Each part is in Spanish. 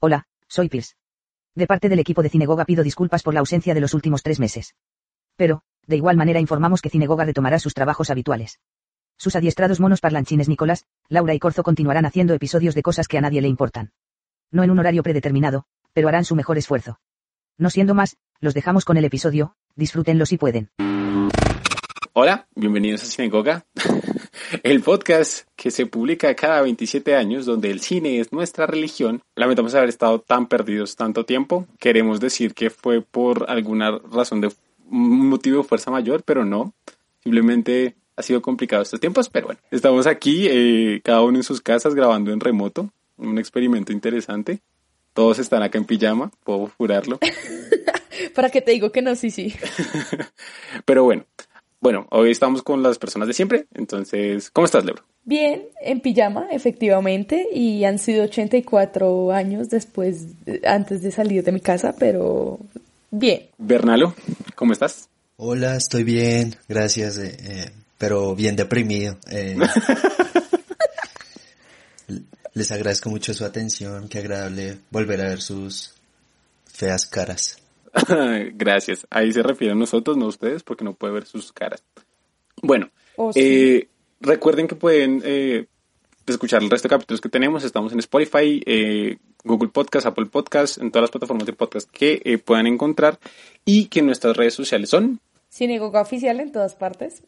Hola, soy Piers. De parte del equipo de Cinegoga pido disculpas por la ausencia de los últimos tres meses. Pero, de igual manera informamos que Cinegoga retomará sus trabajos habituales. Sus adiestrados monos parlanchines Nicolás, Laura y Corzo continuarán haciendo episodios de cosas que a nadie le importan. No en un horario predeterminado, pero harán su mejor esfuerzo. No siendo más, los dejamos con el episodio, disfrútenlo si pueden. Hola, bienvenidos a Cinegoga, el podcast que se publica cada 27 años donde el cine es nuestra religión. Lamentamos haber estado tan perdidos tanto tiempo. Queremos decir que fue por alguna razón de un motivo de fuerza mayor, pero no. Simplemente ha sido complicado estos tiempos, pero bueno, estamos aquí, eh, cada uno en sus casas grabando en remoto, un experimento interesante. Todos están acá en pijama, puedo jurarlo. ¿Para qué te digo que no? Sí, sí. pero bueno, bueno, hoy estamos con las personas de siempre, entonces, ¿cómo estás, Lebro? Bien, en pijama, efectivamente, y han sido 84 años después, antes de salir de mi casa, pero bien. Bernalo, ¿cómo estás? Hola, estoy bien, gracias, eh, eh, pero bien deprimido. Eh. les agradezco mucho su atención, qué agradable volver a ver sus feas caras. Gracias. Ahí se refieren a nosotros, no a ustedes, porque no puede ver sus caras. Bueno, oh, eh, recuerden que pueden eh, escuchar el resto de capítulos que tenemos. Estamos en Spotify, eh, Google Podcast, Apple Podcast, en todas las plataformas de podcast que puedan encontrar y que nuestras redes sociales son Cinegoga Oficial en todas partes.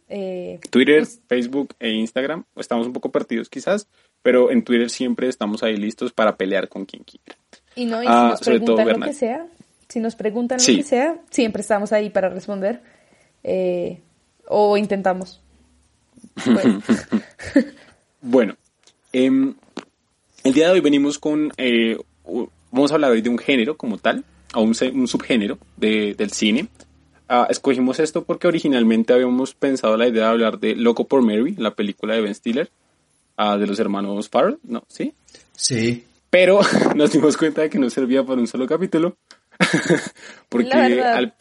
Twitter, pues Facebook e Instagram. Estamos un poco perdidos quizás, pero en Twitter siempre estamos ahí listos para pelear con quien quiera. Y no, y si ah, nos preguntan lo que sea, si nos preguntan lo que sea, siempre estamos ahí para responder. Eh, o intentamos. Bueno, em, el día de hoy venimos con. Eh, vamos a hablar hoy de un género como tal, o un, subgénero del cine. Ah, escogimos esto porque originalmente habíamos pensado la idea de hablar de Loco por Mary, la película de Ben Stiller, ah, de los hermanos Farrell, ¿no? ¿Sí? Sí. Pero nos dimos cuenta de que no servía para un solo capítulo. Porque al,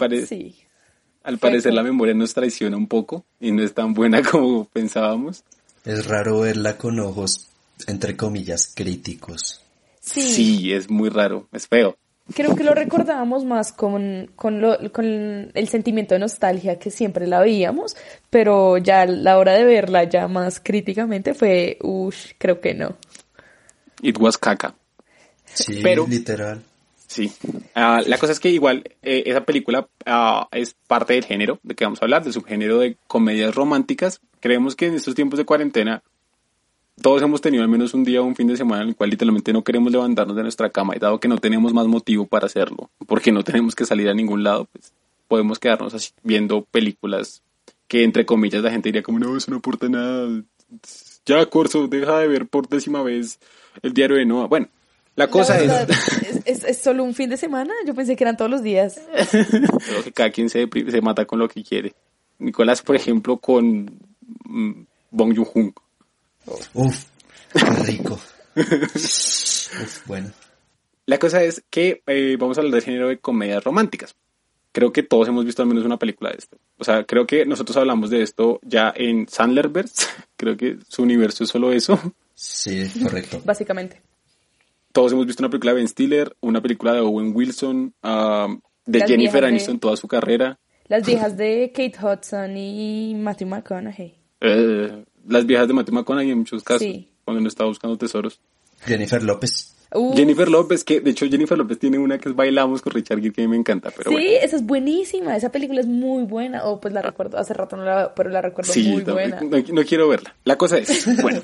al parecer la memoria nos traiciona un poco y no es tan buena como pensábamos. Es raro verla con ojos, entre comillas, críticos. Sí, es muy raro, es feo. Creo que lo recordábamos más con, con, lo, con el sentimiento de nostalgia que siempre la veíamos, pero ya la hora de verla ya más críticamente fue, uff, creo que no. It was caca. Sí, pero, literal. Sí. Ah, la cosa es que igual eh, esa película ah, es parte del género de que vamos a hablar, del subgénero de comedias románticas. Creemos que en estos tiempos de cuarentena todos hemos tenido al menos un día o un fin de semana en el cual literalmente no queremos levantarnos de nuestra cama y dado que no tenemos más motivo para hacerlo, porque no tenemos que salir a ningún lado, pues podemos quedarnos así viendo películas que entre comillas la gente diría como no, eso no aporta nada. Ya, Corso, deja de ver por décima vez el diario de Noah. Bueno, la cosa es... es... solo un fin de semana? Yo pensé que eran todos los días. Creo que cada quien se, se mata con lo que quiere. Nicolás, por ejemplo, con mm, Bong Joon-ho. Uf, qué rico. Uf, bueno. La cosa es que eh, vamos a hablar del género de comedias románticas. Creo que todos hemos visto al menos una película de esto. O sea, creo que nosotros hablamos de esto ya en Sandlerverse. Creo que su universo es solo eso. Sí, correcto. Básicamente todos hemos visto una película de Ben Stiller, una película de Owen Wilson, um, de Jennifer Aniston toda su carrera. Las viejas de Kate Hudson y Matthew McConaughey. Eh, las viejas de Matthew McConaughey en muchos casos, cuando no estaba buscando tesoros. Jennifer López. Jennifer López, que de hecho Jennifer López tiene una que es Bailamos con Richard Gere que a mí me encanta. Pero sí, esa es buenísima, esa película es muy buena. O oh, pues la recuerdo, hace rato no la pero la recuerdo muy buena. No, no quiero verla. La cosa es, bueno,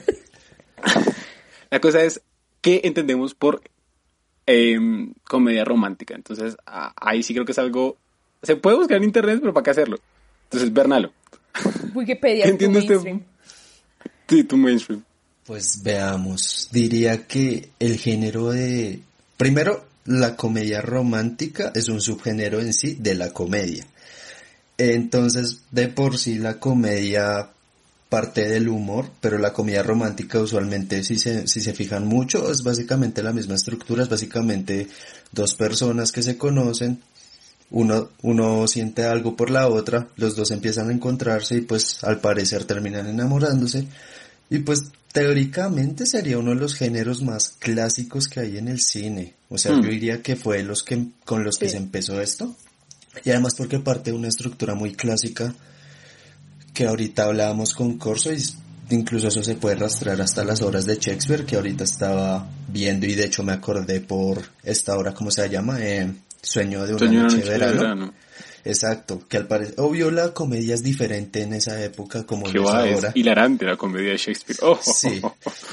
la cosa es, ¿qué entendemos por em, comedia romántica? Entonces, ahí sí creo que es algo... Se puede buscar en internet, pero ¿para qué hacerlo? Entonces, Bernalo. Wikipedia. ¿Entiendes este? Sí, tu mainstream. Pues veamos. Diría que el género de... Primero, la comedia romántica es un subgénero en sí de la comedia. Entonces, de por sí la comedia parte del humor, pero la comedia romántica usualmente si se, si se fijan mucho es básicamente la misma estructura, es básicamente dos personas que se conocen, uno, uno siente algo por la otra, los dos empiezan a encontrarse y pues al parecer terminan enamorándose Y pues teóricamente sería uno de los géneros más clásicos que hay en el cine. O sea, Hmm. yo diría que fue los que, con los que se empezó esto. Y además porque parte de una estructura muy clásica que ahorita hablábamos con Corso y incluso eso se puede rastrear hasta las obras de Shakespeare que ahorita estaba viendo y de hecho me acordé por esta obra, ¿cómo se llama? Eh, Sueño de una Sueño noche, noche de de verano. verano. Exacto, que al parecer, obvio la comedia es diferente en esa época como en va, esa es hora. hilarante la comedia de Shakespeare. Oh, Sí,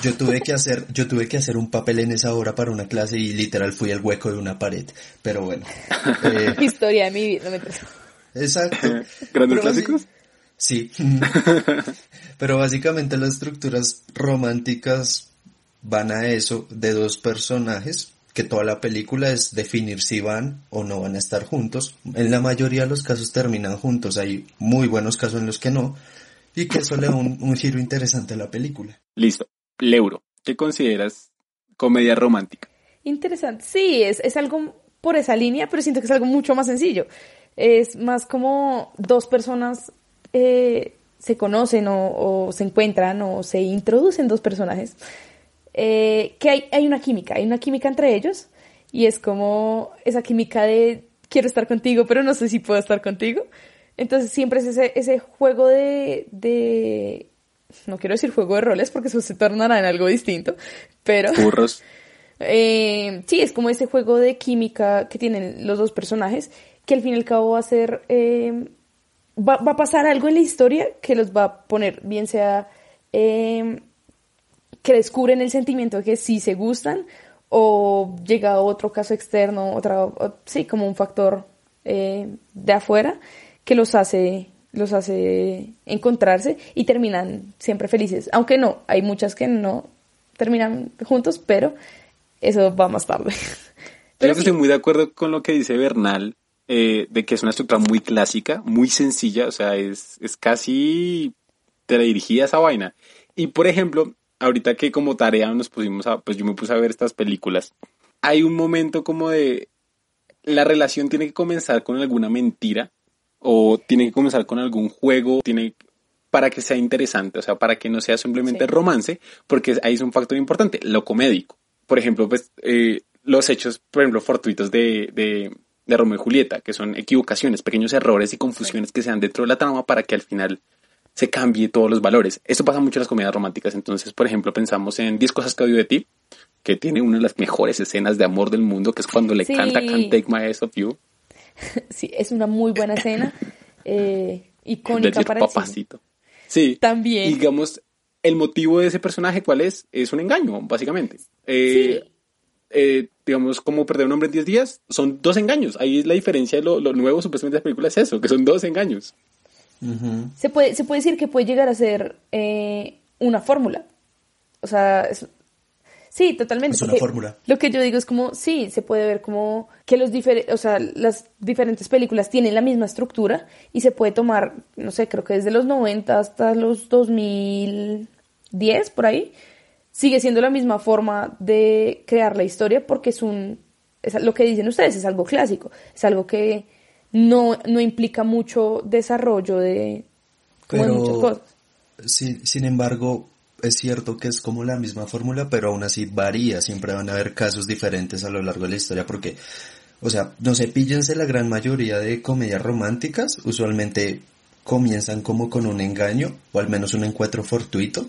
yo tuve que hacer, yo tuve que hacer un papel en esa hora para una clase y literal fui el hueco de una pared. Pero bueno, eh, Historia de mi vida, no me exacto. ¿Grandes Pero clásicos? Sí. Pero básicamente las estructuras románticas van a eso de dos personajes que toda la película es definir si van o no van a estar juntos. En la mayoría de los casos terminan juntos. Hay muy buenos casos en los que no. Y que eso le da un, un giro interesante a la película. Listo. Leuro, ¿qué consideras comedia romántica? Interesante. Sí, es, es algo por esa línea, pero siento que es algo mucho más sencillo. Es más como dos personas eh, se conocen o, o se encuentran o se introducen dos personajes. eh, que hay, hay una química, hay una química entre ellos y es como esa química de quiero estar contigo, pero no sé si puedo estar contigo. Entonces siempre es ese, ese juego de, de, no quiero decir juego de roles porque eso se tornará en algo distinto, pero... Burros. Eh, sí, es como ese juego de química que tienen los dos personajes, que al fin y al cabo va a ser, eh, va, va a pasar algo en la historia que los va a poner, bien sea eh, que descubren el sentimiento de que sí se gustan, o llega otro caso externo, otra, o- sí, como un factor eh, de afuera que los hace los hace encontrarse y terminan siempre felices. Aunque no, hay muchas que no terminan juntos, pero eso va más tarde. Creo Pero que sí, estoy muy de acuerdo con lo que dice Bernal, eh, de que es una estructura muy clásica, muy sencilla, o sea, es, es casi teledirigida esa vaina. Y por ejemplo, ahorita que como tarea nos pusimos a, pues yo me puse a ver estas películas, hay un momento como de, la relación tiene que comenzar con alguna mentira, o tiene que comenzar con algún juego, tiene para que sea interesante, o sea, para que no sea simplemente Sí. romance, porque ahí es un factor importante, lo comédico. Por ejemplo, pues eh, los hechos, por ejemplo, fortuitos de, de, de Romeo y Julieta, que son equivocaciones, pequeños errores y confusiones que se dan dentro de la trama para que al final se cambie todos los valores. Esto pasa mucho en las comedias románticas. Entonces, por ejemplo, pensamos en 10 cosas que odio de ti, que tiene una de las mejores escenas de amor del mundo, que es cuando le Sí. canta Can't Take My Eyes Off You, sí, es una muy buena escena, eh, icónica para el cine. papacito. Sí. También. Y digamos, el motivo de ese personaje, ¿cuál es? Es un engaño, básicamente. Eh, Sí. eh, digamos, como perder un hombre en 10 días, son dos engaños. Ahí es la diferencia de lo, lo nuevo, supuestamente, de la película es eso, que son dos engaños. Se puede, se puede decir que puede llegar a ser eh, una fórmula. O sea, es- sí, totalmente. Es una fórmula. Lo que yo digo es como, sí, se puede ver como que los difer- o sea, las diferentes películas tienen la misma estructura y se puede tomar, no sé, creo que desde los 90 hasta los 2010, por ahí, sigue siendo la misma forma de crear la historia porque es un, es lo que dicen ustedes, es algo clásico, es algo que no, no implica mucho desarrollo de, como de Pero- muchas cosas. Sin, sin embargo, es cierto que es como la misma fórmula, pero aún así varía. Siempre van a haber casos diferentes a lo largo de la historia porque, o sea, no sé, píllense la gran mayoría de comedias románticas. Usualmente comienzan como con un engaño o al menos un encuentro fortuito.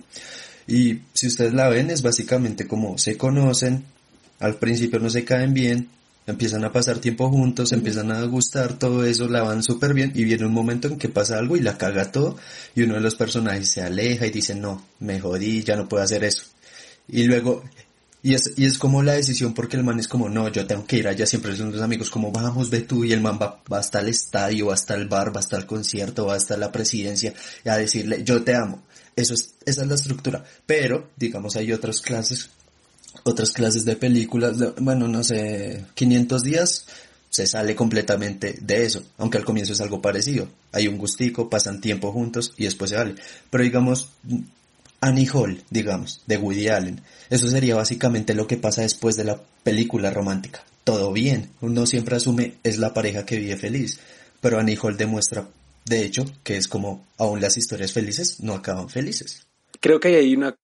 Y si ustedes la ven, es básicamente como se conocen, al principio no se caen bien, empiezan a pasar tiempo juntos, empiezan a gustar, todo eso la van súper bien y viene un momento en que pasa algo y la caga todo y uno de los personajes se aleja y dice no, me jodí, ya no puedo hacer eso. Y luego, y es, y es como la decisión porque el man es como no, yo tengo que ir allá, siempre son los amigos como vamos, ve tú y el man va, va hasta el estadio, va hasta el bar, va hasta el concierto, va hasta la presidencia y a decirle yo te amo. Eso es, esa es la estructura. Pero, digamos, hay otras clases otras clases de películas, bueno, no sé, 500 días, se sale completamente de eso, aunque al comienzo es algo parecido. Hay un gustico, pasan tiempo juntos y después se sale. Pero digamos, Annie Hall, digamos, de Woody Allen, eso sería básicamente lo que pasa después de la película romántica. Todo bien, uno siempre asume es la pareja que vive feliz, pero Annie Hall demuestra, de hecho, que es como aún las historias felices no acaban felices. creo que hay una,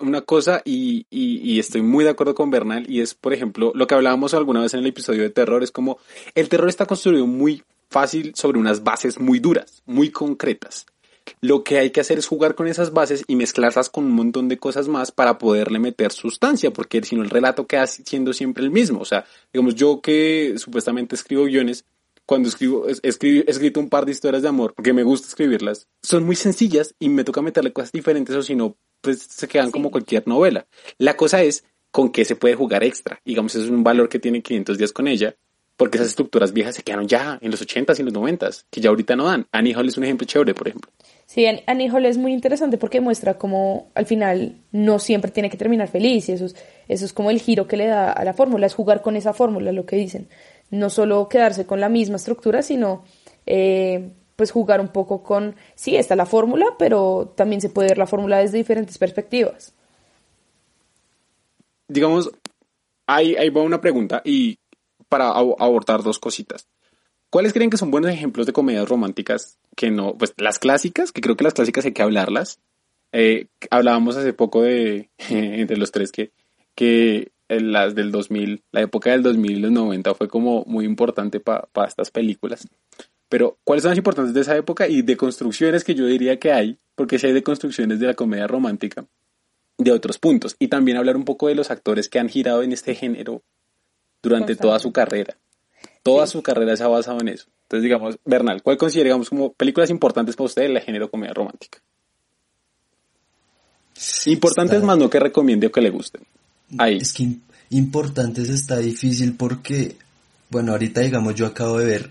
una cosa y, y, y, estoy muy de acuerdo con Bernal y es, por ejemplo, lo que hablábamos alguna vez en el episodio de terror, es como el terror está construido muy fácil sobre unas bases muy duras, muy concretas. Lo que hay que hacer es jugar con esas bases y mezclarlas con un montón de cosas más para poderle meter sustancia, porque si no el relato queda siendo siempre el mismo. O sea, digamos, yo que supuestamente escribo guiones, cuando escribo, escribo, he escrito un par de historias de amor, porque me gusta escribirlas, son muy sencillas y me toca meterle cosas diferentes o si no, pues se quedan como cualquier novela. La cosa es con qué se puede jugar extra. Digamos, eso es un valor que tiene 500 días con ella, porque esas estructuras viejas se quedaron ya en los 80s y en los 90s, que ya ahorita no dan. Annie Hall es un ejemplo chévere, por ejemplo. Sí, Annie Hall es muy interesante porque muestra cómo al final no siempre tiene que terminar feliz y eso es, eso es como el giro que le da a la fórmula, es jugar con esa fórmula, lo que dicen no solo quedarse con la misma estructura, sino eh, pues jugar un poco con, sí, está la fórmula, pero también se puede ver la fórmula desde diferentes perspectivas. Digamos, ahí, ahí va una pregunta y para abordar dos cositas. ¿Cuáles creen que son buenos ejemplos de comedias románticas que no, pues las clásicas, que creo que las clásicas hay que hablarlas? Eh, hablábamos hace poco de, entre los tres, que, que las del 2000, la época del 2000 y los 90 fue como muy importante para estas películas. Pero, ¿cuáles son las importantes de esa época y de construcciones que yo diría que hay? Porque si hay de construcciones de la comedia romántica, de otros puntos. Y también hablar un poco de los actores que han girado en este género durante toda su carrera. Toda su carrera se ha basado en eso. Entonces, digamos, Bernal, ¿cuál considera, como películas importantes para usted el género comedia romántica? Importantes más no que recomiende o que le gusten. Es que importantes está difícil porque, bueno, ahorita digamos yo acabo de ver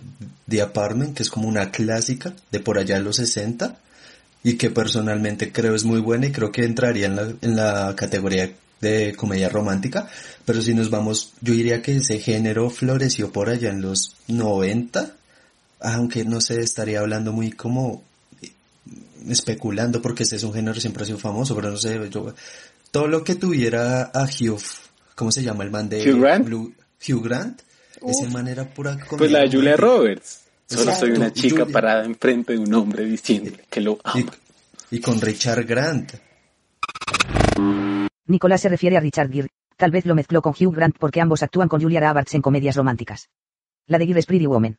The Apartment, que es como una clásica de por allá de los 60 y que personalmente creo es muy buena y creo que entraría en la, en la categoría de comedia romántica, pero si nos vamos, yo diría que ese género floreció por allá en los 90, aunque no sé, estaría hablando muy como especulando porque ese es un género siempre ha sido famoso, pero no sé, yo todo lo que tuviera a Hugh, ¿cómo se llama el man de Hugh Grant? Hugh Grant, ese man era pura Pues la de Julia Roberts. Solo soy una chica parada enfrente de un hombre diciendo que lo ama. Y, con Richard Grant. Nicolás se refiere a Richard Gere, tal vez lo mezcló con Hugh Grant porque ambos actúan con Julia Roberts en comedias románticas. La de Gere es Pretty Woman.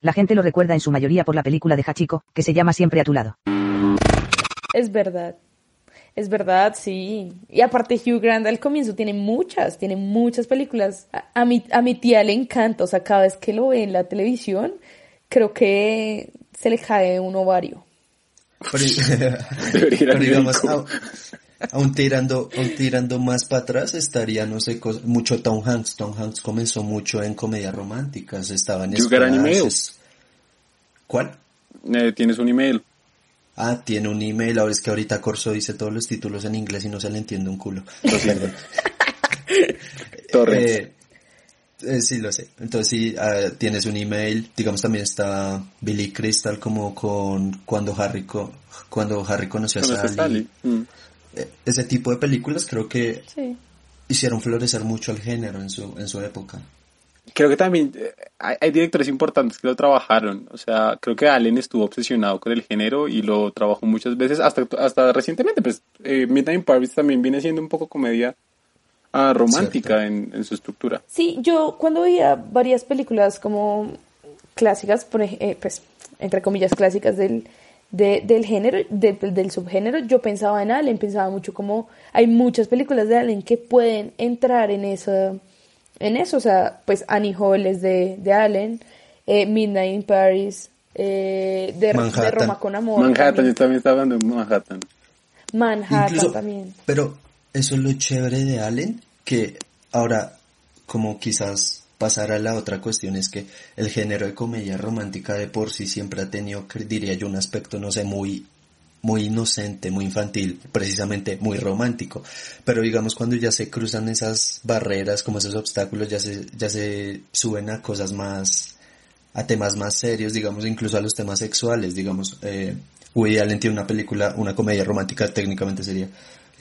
La gente lo recuerda en su mayoría por la película de Hachiko, que se llama Siempre a tu lado. Es verdad. Es verdad, sí. Y aparte Hugh Grant al comienzo tiene muchas, tiene muchas películas. A, mi, a mi tía le encanta, o sea, cada vez que lo ve en la televisión, creo que se le cae un ovario. Pero, digamos, aún tirando, aún tirando más para atrás estaría, no sé, mucho Tom Hanks. Tom Hanks comenzó mucho en comedias románticas, estaba en ¿Cuál? Eh, ¿Tienes un email? Ah, tiene un email, ahora es que ahorita Corso dice todos los títulos en inglés y no se le entiende un culo. Perdón. Eh, eh, sí, lo sé. Entonces sí, ah, tienes un email. Digamos también está Billy Crystal como con cuando Harry cuando Harry conoció a Sally. Mm. Eh, ese tipo de películas creo que hicieron florecer mucho el género en su en su época creo que también eh, hay, directores importantes que lo trabajaron. O sea, creo que Allen estuvo obsesionado con el género y lo trabajó muchas veces, hasta, hasta recientemente. Pues eh, Midnight Paris también viene siendo un poco comedia ah, romántica en, su estructura. Sí, yo cuando veía varias películas como clásicas, por, eh, pues, entre comillas, clásicas del, del género, del subgénero, yo pensaba en Allen, pensaba mucho como hay muchas películas de Allen que pueden entrar en esa en eso, o sea, pues Annie Hall es de, de Allen, eh, Midnight in Paris, eh, de, Roma con Amor. Manhattan, yo también estaba hablando de Manhattan. Manhattan también. Pero eso es lo chévere de Allen, que ahora, como quizás pasar a la otra cuestión, es que el género de comedia romántica de por sí siempre ha tenido, diría yo, un aspecto, no sé, muy muy inocente, muy infantil, precisamente muy romántico. Pero digamos cuando ya se cruzan esas barreras, como esos obstáculos, ya se, ya se suben a cosas más, a temas más serios, digamos incluso a los temas sexuales, digamos, eh, Woody Allen tiene una película, una comedia romántica técnicamente sería,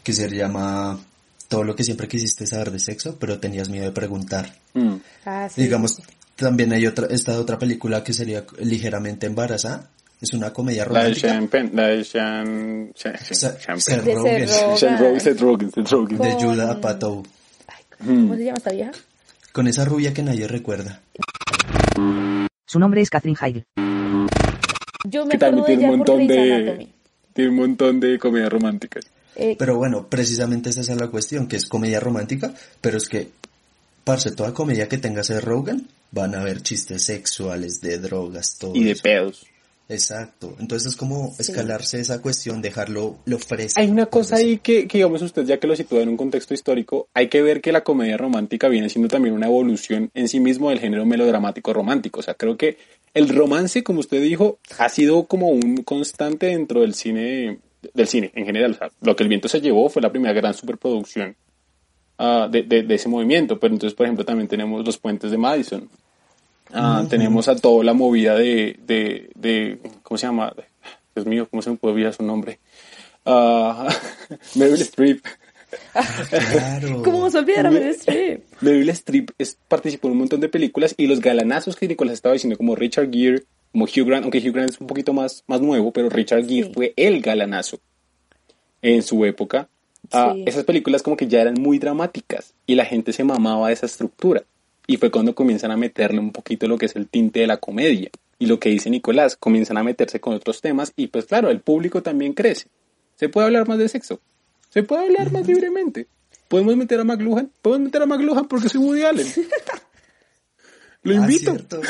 que se llama Todo lo que siempre quisiste saber de sexo, pero tenías miedo de preguntar. Mm. Ah, digamos, también hay otra, esta otra película que sería ligeramente embarazada, Es una comedia La de romántica. Sean Penn, la de Sean... Rogen, Seth Sean Rogen. Rogen, Seth Rogen, Seth Rogen. de Con- Judah ¿Cómo se llama esta vieja? Con esa rubia que nadie recuerda. Su nombre es Catherine Heigl. Yo me Que también acuerdo de tiene un montón de... Tiene un montón de comedias románticas. Eh, Pero bueno, precisamente esa es la cuestión, que es comedia romántica, pero es que, parce, toda comedia que tenga Seth Rogen, van a haber chistes sexuales, de drogas, todo Y de eso. pedos. Exacto. Entonces es como Sí. escalarse esa cuestión, dejarlo lo fresco. Hay una cosa ahí que, que, digamos, usted ya que lo sitúa en un contexto histórico, hay que ver que la comedia romántica viene siendo también una evolución en sí mismo del género melodramático romántico. O sea, creo que el romance, como usted dijo, ha sido como un constante dentro del cine, del cine en general. O sea, lo que el viento se llevó fue la primera gran superproducción ah, de, de- de ese movimiento. Pero entonces, por ejemplo, también tenemos los puentes de Madison. Ah, Tenemos a toda la movida de, de, de, ¿cómo se llama? Dios mío, ¿cómo se me puede olvidar su nombre? Ah, Meryl Streep. Claro. ¿Cómo se olvidar a Meryl Streep? Meryl Streep es- participó en un montón de películas y los galanazos que Nicolás estaba diciendo, como Richard Gere, como Hugh Grant, aunque Hugh Grant es un poquito más, más nuevo, pero Richard Gere Sí. fue el galanazo en su época. Ah, Sí. Esas películas como que ya eran muy dramáticas y la gente se mamaba de esa estructura. Y fue cuando comienzan a meterle un poquito lo que es el tinte de la comedia. Y lo que dice Nicolás, comienzan a meterse con otros temas y pues claro, el público también crece. Se puede hablar más de sexo. Se puede hablar más libremente. Podemos meter a McLuhan. Podemos meter a McLuhan porque soy Woody Allen. Lo Ah, invito. cierto.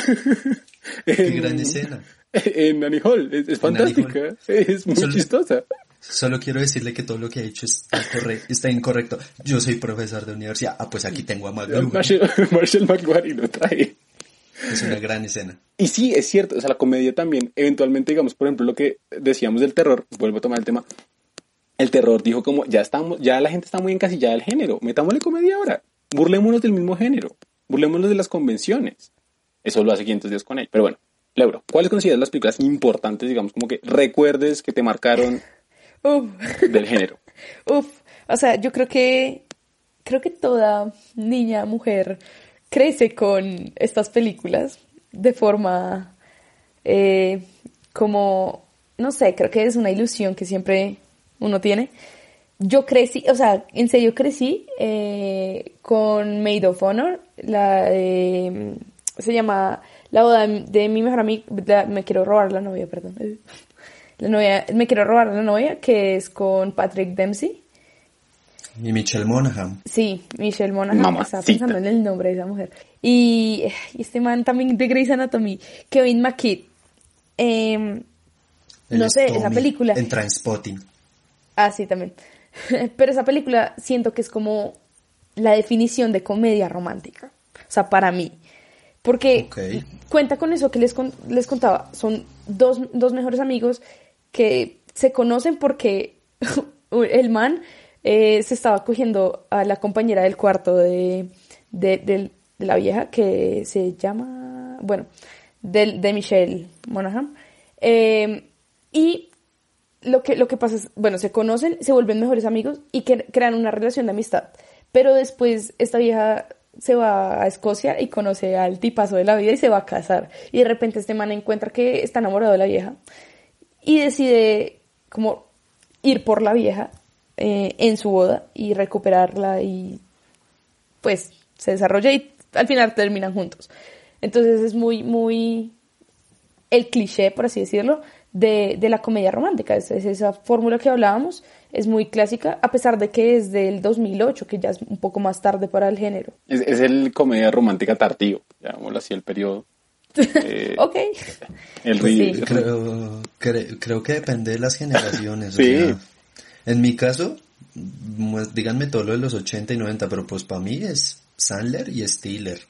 Qué gran escena. En Annie Hall. Es, es En fantástica. Es muy chistosa. Solo quiero decirle que todo lo que ha dicho está, está incorrecto. Yo soy profesor de universidad. Ah, pues aquí tengo a McLuhan. Marshall, Marshall McLuhan lo trae. Es una gran escena. Y sí, es cierto, o sea, la comedia también, eventualmente, digamos, por ejemplo, lo que decíamos del terror, vuelvo a tomar el tema, el terror dijo como, ya estamos, ya la gente está muy encasillada del género, metámosle comedia ahora, burlémonos del mismo género, burlémonos de las convenciones. Eso lo hace 500 días con él. Pero bueno, Laura, ¿cuáles consideras las películas importantes, digamos, como que recuerdes que te marcaron Uf. del género? Uf, o sea, yo creo que creo que toda niña, mujer crece con estas películas de forma eh, como, no sé, creo que es una ilusión que siempre uno tiene. Yo crecí, o sea, en serio crecí eh, con Maid of Honor, la de- se llama La boda de mi mejor amigo, me quiero robar la novia, perdón. La novia, me quiero robar la novia, que es con Patrick Dempsey. Y Michelle Monaghan. Sí, Michelle Monaghan. Mamacita. Estaba pensando en el nombre de esa mujer. Y, y este man también de Grey's Anatomy, Kevin McKidd. Em, no sé, esa película. En Transpotting. Ah, sí, también. Pero esa película siento que es como la definición de comedia romántica. O sea, para mí. Porque cuenta con eso que les, con- les contaba. Son dos, dos mejores amigos que se conocen porque el man eh, se estaba cogiendo a la compañera del cuarto de, de, la vieja que se llama, bueno, de Michelle Monaghan. Eh, y lo que, lo que pasa es, bueno, se conocen, se vuelven mejores amigos y que, crean una relación de amistad. Pero después esta vieja se va a Escocia y conoce al tipazo de la vida y se va a casar. Y de repente este man encuentra que está enamorado de la vieja y decide como ir por la vieja eh, en su boda y recuperarla y pues se desarrolla y al final terminan juntos. Entonces es muy, muy el cliché, por así decirlo, de, de la comedia romántica. Es, es esa fórmula que hablábamos, es muy clásica, a pesar de que es del 2008, que ya es un poco más tarde para el género. Es, es el comedia romántica tardío, llamémoslo así, el periodo. Eh, Ok. el sí. Creo, cre- creo que depende de las generaciones. Sí. O sea, en mi caso, díganme todo lo de los 80 y 90, pero pues para mí es Sandler y Stiller.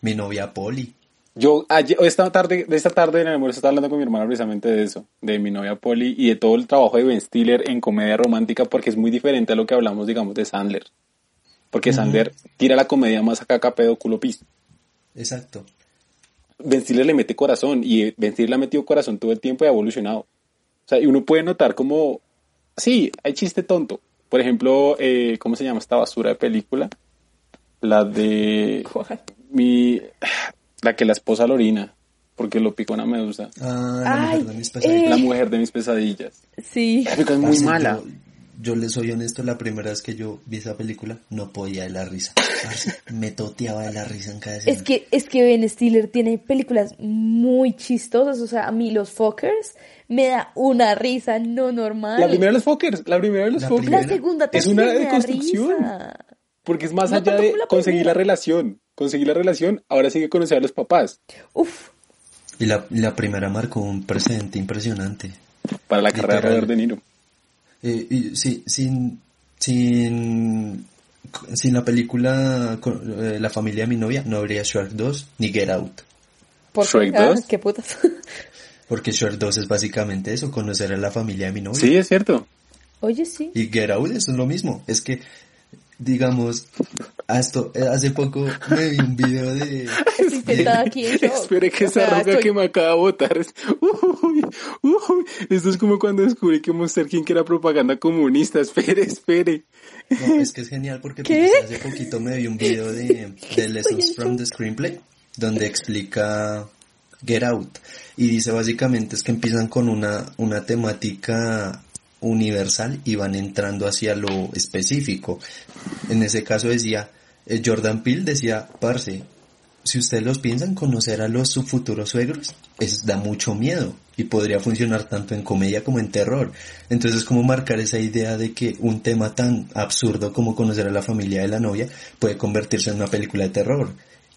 Mi novia Polly. Yo ayer, esta tarde, de esta tarde en el almuerzo estaba hablando con mi hermana precisamente de eso, de mi novia Polly y de todo el trabajo de Ben Stiller en comedia romántica porque es muy diferente a lo que hablamos, digamos, de Sandler. Porque Sandler tira la comedia más acá, acá pedo, culo, pis. Exacto. Ben Stiller le mete corazón y Ben Stiller le ha metido corazón todo el tiempo y ha evolucionado. O sea, y uno puede notar como, sí, hay chiste tonto. Por ejemplo, eh, ¿cómo se llama esta basura de película? La de ¿Cuál? mi, la que la esposa Lorina. porque lo picó una medusa. Ah, la Ay, mujer de mis pesadillas. eh. La mujer de mis pesadillas. Sí. La película es muy Parce, mala. Yo, les soy honesto, la primera vez que yo vi esa película no podía de la risa. Me toteaba de la risa en cada escena. Es que, es que Ben Stiller tiene películas muy chistosas, o sea, a mí los Fockers me da una risa no normal. La primera de los Fockers, la primera de los La Fockers. La segunda es también una me da deconstrucción. risa. Porque es más No allá de la conseguir la relación. Conseguir la relación, ahora sigue conocer a los papás. Uf, Y la, la primera marcó un precedente impresionante. Para la carrera de. Robert De Niro. Eh, y sí, sin, sin, sin la película con- eh, La familia de mi novia no habría Shrek 2 ni Get Out. ¿por Shrek qué? Ah, 2. qué putas. Porque Shrek 2 es básicamente eso, conocer a la familia de mi novia. Sí, es cierto. Oye, sí. Y Get Out eso es lo mismo. Es que, digamos, hasta, eh, hace poco me vi un video de... Estoy sentada aquí en shock. Espere que esa roca estoy- que me acaba de botar es... Uy, uy. Esto es como cuando descubrí que Monster King era propaganda comunista. Espere, espere. No, es que es genial porque pues, hace poquito me vi un video de, de Lessons from the Screenplay donde explica Get Out y dice básicamente es que empiezan con una, una temática universal y van entrando hacia lo específico. En ese caso decía, eh, Jordan Peele decía, parce, si ustedes los piensan, conocer a los futuros suegros es, da mucho miedo y podría funcionar tanto en comedia como en terror. Entonces, como marcar esa idea de que un tema tan absurdo como conocer a la familia de la novia puede convertirse en una película de terror.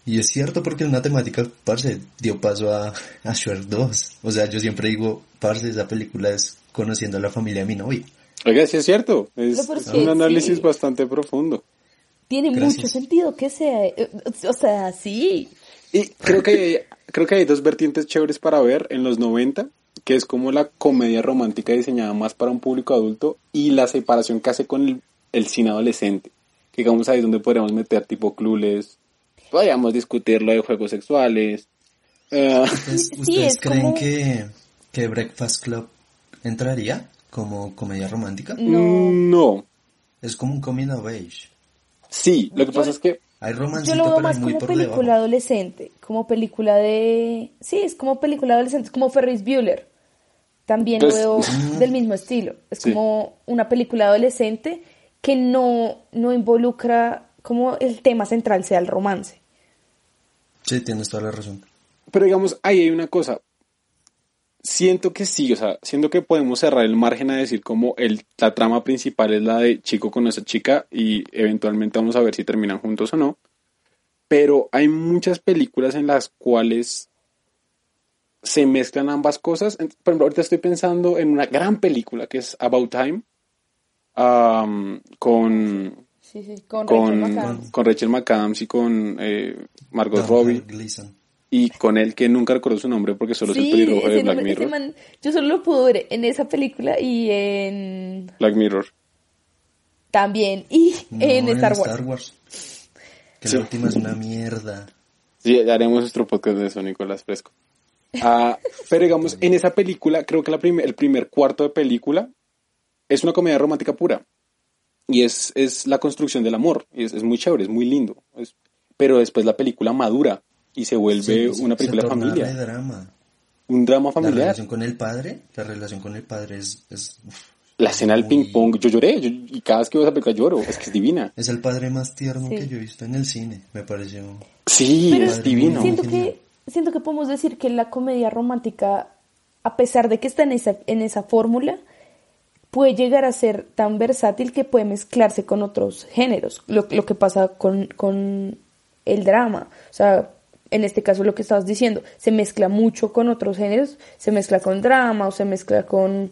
Y es cierto porque en una temática, parce, dio paso a, a Shrek 2. O sea, yo siempre digo, parce, esa película es conociendo a la familia de mi novia. Oiga, sí es cierto. Es, un análisis sí. bastante profundo. Tiene Gracias. mucho sentido que sea. eh, O sea, sí. Y creo que, hay, creo que hay dos vertientes chéveres para ver en los 90, que es como la comedia romántica diseñada más para un público adulto y la separación que hace con el, el cine adolescente. Que digamos ahí es donde podríamos meter tipo clules, podríamos discutir lo de juegos sexuales. ¿Ustedes, Sí, ustedes es creen como- que, que Breakfast Club entraría como comedia romántica? No. no. Es como un coming of age. Sí, lo que Yo- pasa es que Hay Yo romancito, lo veo pero más como película debajo. adolescente, como película de... Sí, es como película adolescente, es como Ferris Bueller. También Pues- lo veo del mismo estilo. Es Sí. como una película adolescente que no, no involucra como el tema central sea el romance. Sí, tienes toda la razón. Pero digamos, ahí hay una cosa. Siento que sí, o sea, siento que podemos cerrar el margen a decir como el, la trama principal es la de chico con esa chica y eventualmente vamos a ver si terminan juntos o no. Pero hay muchas películas en las cuales se mezclan ambas cosas. Por ejemplo, ahorita estoy pensando en una gran película que es About Time am, con, Sí, sí, con, Rachel con, McAdams. con Rachel McAdams y con eh, Margot Robbie Gleason. Y con él que nunca recuerdo su nombre porque solo es el Sí, pelirrojo de Black nombre- Mirror. man- yo solo lo pude ver en esa película y en... Black Mirror. También, y No, en Star Wars. Que Sí. la última es una mierda. Sí, haremos nuestro podcast de eso, Nicolás Fresco. Ah, pero digamos, en esa película, creo que la prim- el primer cuarto de película es una comedia romántica pura. Y es, es la construcción del amor. Y es, es muy chévere, es muy lindo. Es- pero después la película madura y se vuelve Sí, sí, una película se de drama. Un drama La familiar. relación con el padre, la relación con el padre es... es uf, La escena del muy- ping pong, yo lloré. yo- y cada vez que veo esa película lloro. Es que es divina. Es el padre más tierno Sí. que yo he visto en el cine, me pareció. Sí, Pero es divino. Siento que, siento que podemos decir que la comedia romántica, a pesar de que está en esa, en esa fórmula, puede llegar a ser tan versátil que puede mezclarse con otros géneros. Lo, lo que pasa con, con el drama. O sea, en este caso lo que estabas diciendo, se mezcla mucho con otros géneros, se mezcla con drama o se mezcla con,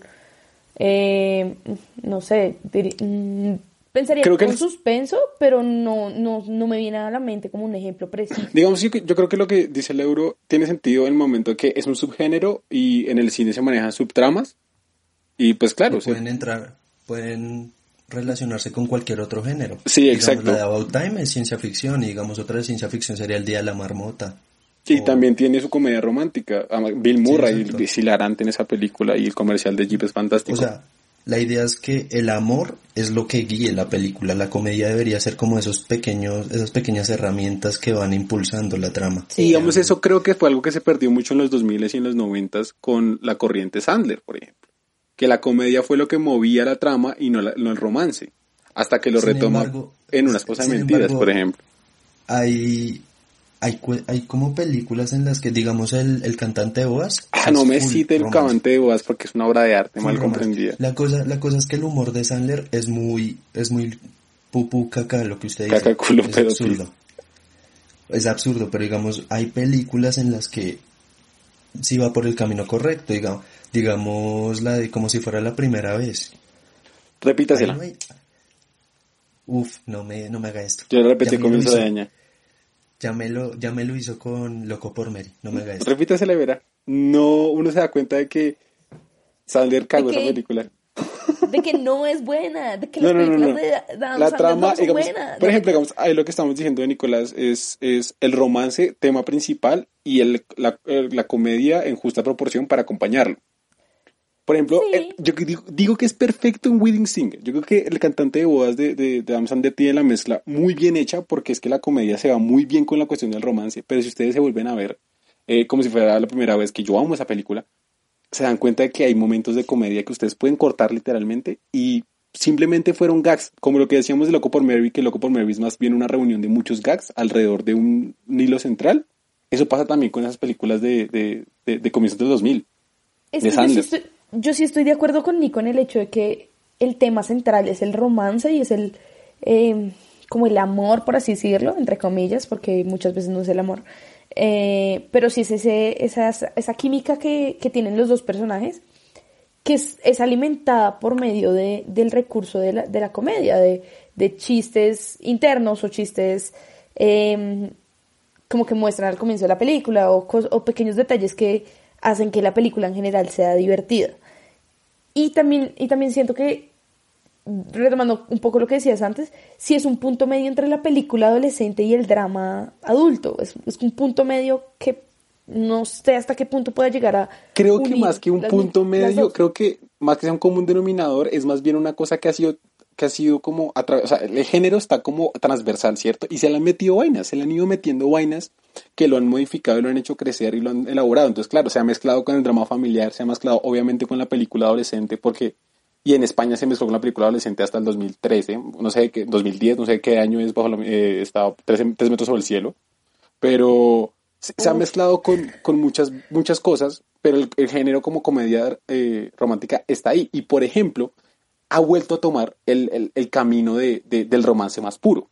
eh, no sé, diri- mm, pensaría Creo que con el- suspenso, pero no, no, no me viene a la mente como un ejemplo preciso. Digamos, yo, yo creo que lo que dice el euro tiene sentido en el momento que es un subgénero y en el cine se manejan subtramas. Y pues claro, pueden entrar, pueden relacionarse con cualquier otro género. Sí, Digamos, exacto. La de About Time es ciencia ficción y digamos otra de ciencia ficción sería El Día de la Marmota. y o- también tiene su comedia romántica. Bill Murray exacto. es hilarante en esa película y el comercial de Jeep es fantástico. O sea, la idea es que el amor es lo que guíe la película. La comedia debería ser como esos pequeños, esas pequeñas herramientas que van impulsando la trama. Y digamos, eso creo que fue algo que se perdió mucho en los 2000 y en los 90 con la corriente Sandler, por ejemplo. Que la comedia fue lo que movía la trama y no, no el romance. Hasta que lo Sin retoma embargo, en unas cosas mentiras, embargo, por ejemplo. Hay, hay, hay como películas en las que, digamos, el, el cantante de Boas. Ah, no me cite el romance. cavante de bodas porque es una obra de arte mal romance. comprendida. La cosa, la cosa es que el humor de Sandler es muy, es muy pupú caca, lo que usted dice. Caca, culo, es absurdo. Es absurdo, pero digamos, hay películas en las que sí va por el camino correcto, digamos, digamos la de como si fuera la primera vez. Repítasela. No hay- Uf, no me, no me haga esto. Yo lo repetí Ya al me lo comienzo de hizo- año. Ya me lo, ya me lo hizo con Loco por Mary, no me haga esto. Repítasela verá. No, uno se da cuenta de que Sandler cagó ¿De esa película. De que no es buena, de que No, las no, películas no. de Adam La trama, no son digamos, buenas. por ejemplo, digamos, ahí lo que estamos diciendo de Nicolás es, es el romance, tema principal, y el, la, la comedia en justa proporción para acompañarlo. Por ejemplo, Sí. el- yo digo, digo que es perfecto en Wedding Singer. Yo creo que el cantante de bodas de, de, de Adam Sandler tiene la mezcla muy bien hecha porque es que la comedia se va muy bien con la cuestión del romance. Pero si ustedes se vuelven a ver, eh, como si fuera la primera vez que yo amo esa película, se dan cuenta de que hay momentos de comedia que ustedes pueden cortar literalmente y simplemente fueron gags, como lo que decíamos de Loco por Mary, que Loco por Mary es más bien una reunión de muchos gags alrededor de un hilo central. Eso pasa también con esas películas de, de, de, de comienzos del 2000. Es de yo, sí estoy, yo sí estoy de acuerdo con Nico en el hecho de que el tema central es el romance y es el eh, como el amor, por así decirlo, entre comillas, porque muchas veces no es el amor. Eh, pero sí es ese, esa, esa química que, que tienen los dos personajes, que es, es alimentada por medio de, del recurso de la, de la comedia, de, de chistes internos o chistes eh, como que muestran al comienzo de la película o, o pequeños detalles que hacen que la película en general sea divertida. Y también, y también siento que, retomando un poco lo que decías antes, sí es un punto medio entre la película adolescente y el drama adulto. Es, es un punto medio que no sé hasta qué punto pueda llegar a... Creo que más que un las- punto medio, creo que más que sea un común denominador, es más bien una cosa que ha sido que ha sido como a través, o sea, el género está como transversal, ¿cierto? Y se le han metido vainas, se le han ido metiendo vainas que lo han modificado y lo han hecho crecer y lo han elaborado. Entonces, claro, se ha mezclado con el drama familiar, se ha mezclado obviamente con la película adolescente, porque, y en España se mezcló con la película adolescente hasta el 2013, no sé qué, 2010, no sé qué año es bajo la, eh, está tres, tres metros sobre el cielo, pero se, se ha mezclado con, con muchas, muchas cosas, pero el, el género como comedia eh, romántica está ahí. Y por ejemplo, ha vuelto a tomar el, el- el camino de, de- del romance más puro.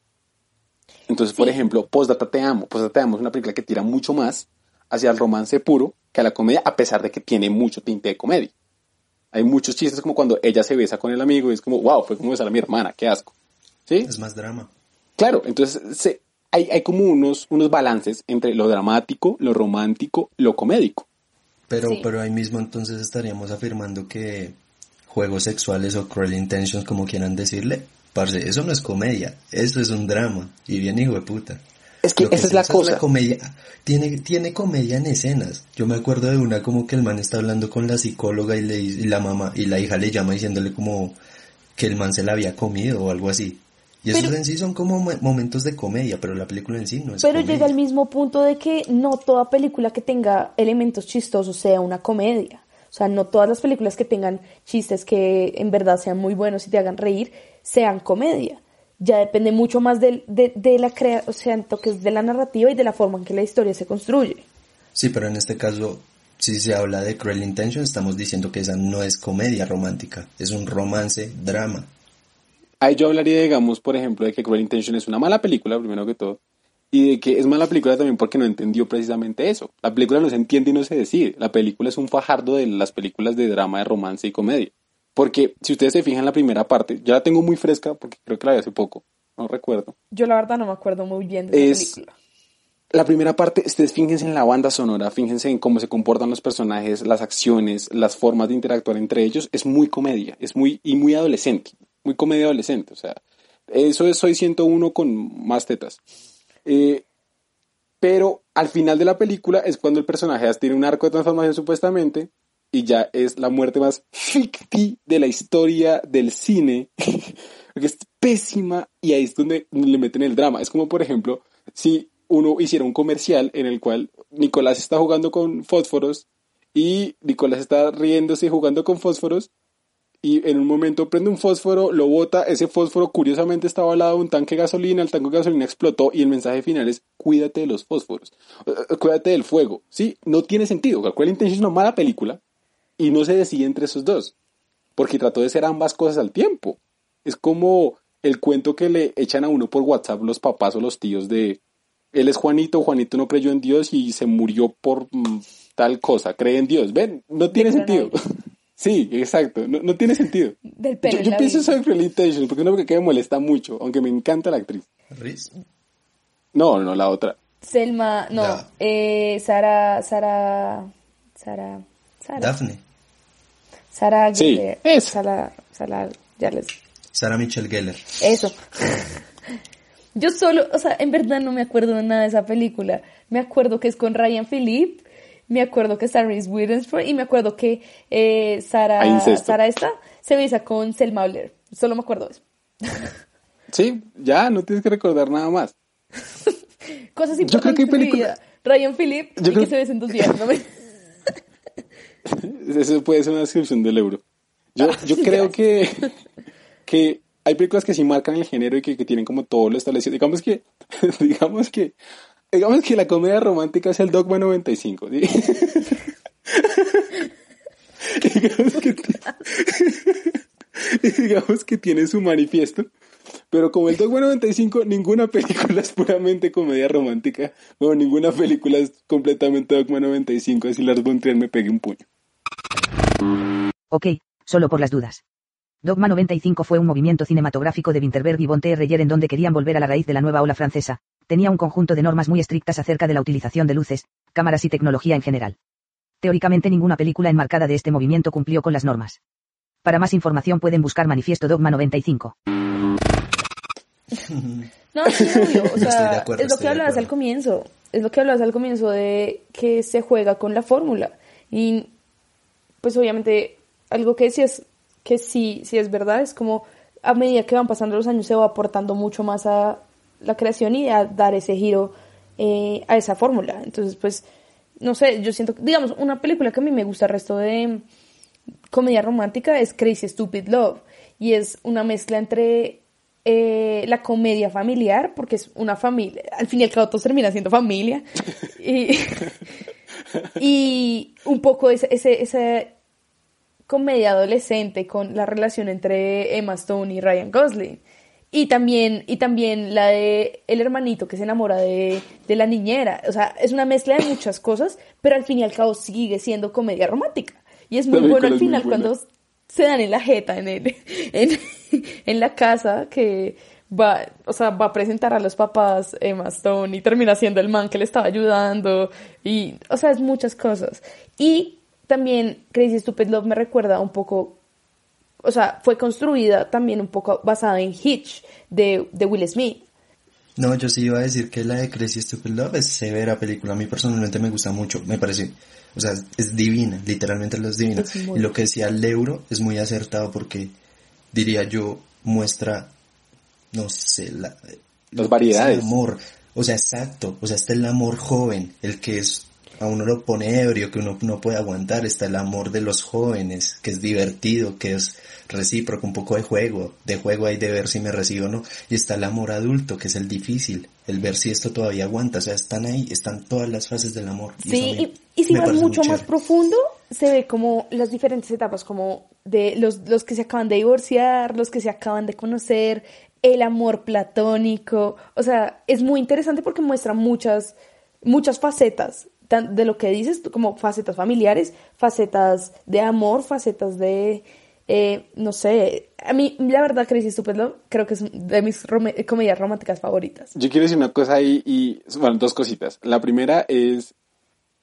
Entonces, por Sí. ejemplo, Postdata Te Amo. Postdata Te Amo es una película que tira mucho más hacia el romance puro que a la comedia, a pesar de que tiene mucho tinte de comedia. Hay muchos chistes como cuando ella se besa con el amigo y es como, wow, fue como besar a mi hermana, qué asco. ¿Sí? Es más drama. Claro, entonces se- hay, hay como unos, unos balances entre lo dramático, lo romántico, lo comédico. Pero, Sí. pero ahí mismo entonces estaríamos afirmando que juegos sexuales o cruel intentions, como quieran decirle, parce, eso no es comedia, eso es un drama, y bien hijo de puta. Es que esa es la cosa. comedia, tiene, tiene comedia en escenas. Yo me acuerdo de una como que el man está hablando con la psicóloga y, le, y la mamá, y la hija le llama diciéndole como que el man se la había comido o algo así. Y esos Pero- en sí son como mo- momentos de comedia, pero la película en sí no es Pero comedia. llega al mismo punto de que no toda película que tenga elementos chistosos sea una comedia. O sea, no todas las películas que tengan chistes que en verdad sean muy buenos y te hagan reír sean comedia. Ya depende mucho más del- de, de la crea o sea, en toques de la narrativa y de la forma en que la historia se construye. Sí, pero en este caso, si se habla de Cruel Intention, estamos diciendo que esa no es comedia romántica, es un romance, drama. Ahí yo hablaría, digamos, por ejemplo, de que Cruel Intention es una mala película, primero que todo, y de que es mala película también porque no entendió precisamente eso. La película no se entiende y no se decide. La película es un fajardo de las películas de drama, de romance y comedia. Porque si ustedes se fijan en la primera parte, ya la tengo muy fresca porque creo que la vi hace poco, no recuerdo. Yo la verdad no me acuerdo muy bien de Es- película. La primera parte, ustedes fíjense en la banda sonora, fíjense en cómo se comportan los personajes, las acciones, las formas de interactuar entre ellos. Es muy comedia, es muy, y muy adolescente, muy comedia adolescente. O sea, eso es Soy 101 con más tetas. Eh, pero al final de la película es cuando el personaje tiene un arco de transformación supuestamente y ya es la muerte más ficti de la historia del cine, porque es pésima y ahí es donde le meten el drama. Es como, por ejemplo, si uno hiciera un comercial en el cual Nicolás está jugando con fósforos y Nicolás está riéndose y jugando con fósforos y en un momento prende un fósforo, lo bota, ese fósforo curiosamente estaba al lado de un tanque de gasolina, el tanque de gasolina explotó y el mensaje final es cuídate de los fósforos, eh, eh, cuídate del fuego. Sí, no tiene sentido. Cruel Intention es una mala película y no se decide entre esos dos, porque trató de ser ambas cosas al tiempo. Es como el cuento que le echan a uno por WhatsApp los papás o los tíos de él es Juanito, Juanito no creyó en Dios y se murió por mm, tal cosa, cree en Dios. Ven, no tiene sentido. Sí, exacto. No, tiene sentido. Del pelo yo, pienso soy Intentions porque una que me molesta mucho, aunque me encanta la actriz. ¿Riz? No, no, la otra. Selma, no, eh, Sara, Sara, Sara, Sara. Daphne. Sara sí, Sara, Sara, ya les... Sara Michelle Geller. Eso. Yo solo, o sea, en verdad no me acuerdo de nada de esa película. Me acuerdo que es con Ryan Philippe me acuerdo que está Reese Witherspoon y me acuerdo que eh, Sara, Sara esta se besa con Selma Blair. Solo me acuerdo de eso. Sí, ya, no tienes que recordar nada más. Cosas importantes de película... Ryan Philip y que se besen dos días. ¿no? Eso puede ser una descripción del euro. Yo, yo creo que, que hay películas que sí marcan el género y que, que tienen como todo lo establecido. Digamos que, digamos que Digamos que la comedia romántica es el Dogma 95. ¿sí? digamos, que digamos que tiene su manifiesto. Pero como el Dogma 95, ninguna película es puramente comedia romántica. No, ninguna película es completamente Dogma 95. Así Lars von Trier me pegue un puño. Ok, solo por las dudas. Dogma 95 fue un movimiento cinematográfico de Winterberg y von Reyer en donde querían volver a la raíz de la nueva ola francesa, tenía un conjunto de normas muy estrictas acerca de la utilización de luces, cámaras y tecnología en general. Teóricamente ninguna película enmarcada de este movimiento cumplió con las normas. Para más información pueden buscar Manifiesto Dogma 95. No, sí, obvio. O sea, es lo que hablabas al comienzo. Es lo que hablabas al comienzo de que se juega con la fórmula. Y pues obviamente algo que decías que sí, sí es verdad, es como a medida que van pasando los años se va aportando mucho más a la creación y a dar ese giro eh, a esa fórmula. Entonces, pues, no sé, yo siento, digamos, una película que a mí me gusta el resto de comedia romántica es Crazy Stupid Love y es una mezcla entre eh, la comedia familiar, porque es una familia, al fin y al cabo todos terminan siendo familia, y, y un poco ese, ese, ese comedia adolescente con la relación entre Emma Stone y Ryan Gosling. Y también, y también la de el hermanito que se enamora de, de, la niñera. O sea, es una mezcla de muchas cosas, pero al fin y al cabo sigue siendo comedia romántica. Y es muy bueno al final cuando se dan en la jeta en, el, en, en, la casa que va, o sea, va a presentar a los papás Emma Stone y termina siendo el man que le estaba ayudando. Y, o sea, es muchas cosas. Y también Crazy Stupid Love me recuerda un poco o sea, fue construida también un poco basada en Hitch de, de Will Smith. No, yo sí iba a decir que la de Crazy Stupid Love es severa película. A mí personalmente me gusta mucho, me parece. O sea, es divina, literalmente lo es divina. Y lo que decía el euro es muy acertado porque, diría yo, muestra, no sé, la, las variedades. El amor. O sea, exacto. O sea, está el amor joven, el que es a uno lo pone ebrio, que uno no puede aguantar, está el amor de los jóvenes, que es divertido, que es recíproco, un poco de juego, de juego hay de ver si me recibo o no, y está el amor adulto, que es el difícil, el ver si esto todavía aguanta, o sea, están ahí, están todas las fases del amor. Sí, y, si vas mucho más profundo, se ve como las diferentes etapas, como de los, los que se acaban de divorciar, los que se acaban de conocer, el amor platónico, o sea, es muy interesante porque muestra muchas muchas facetas de lo que dices, como facetas familiares, facetas de amor, facetas de, eh, no sé, a mí la verdad Crazy Stupid Love creo que es de mis comedias románticas favoritas. Yo quiero decir una cosa ahí y, bueno, dos cositas. La primera es,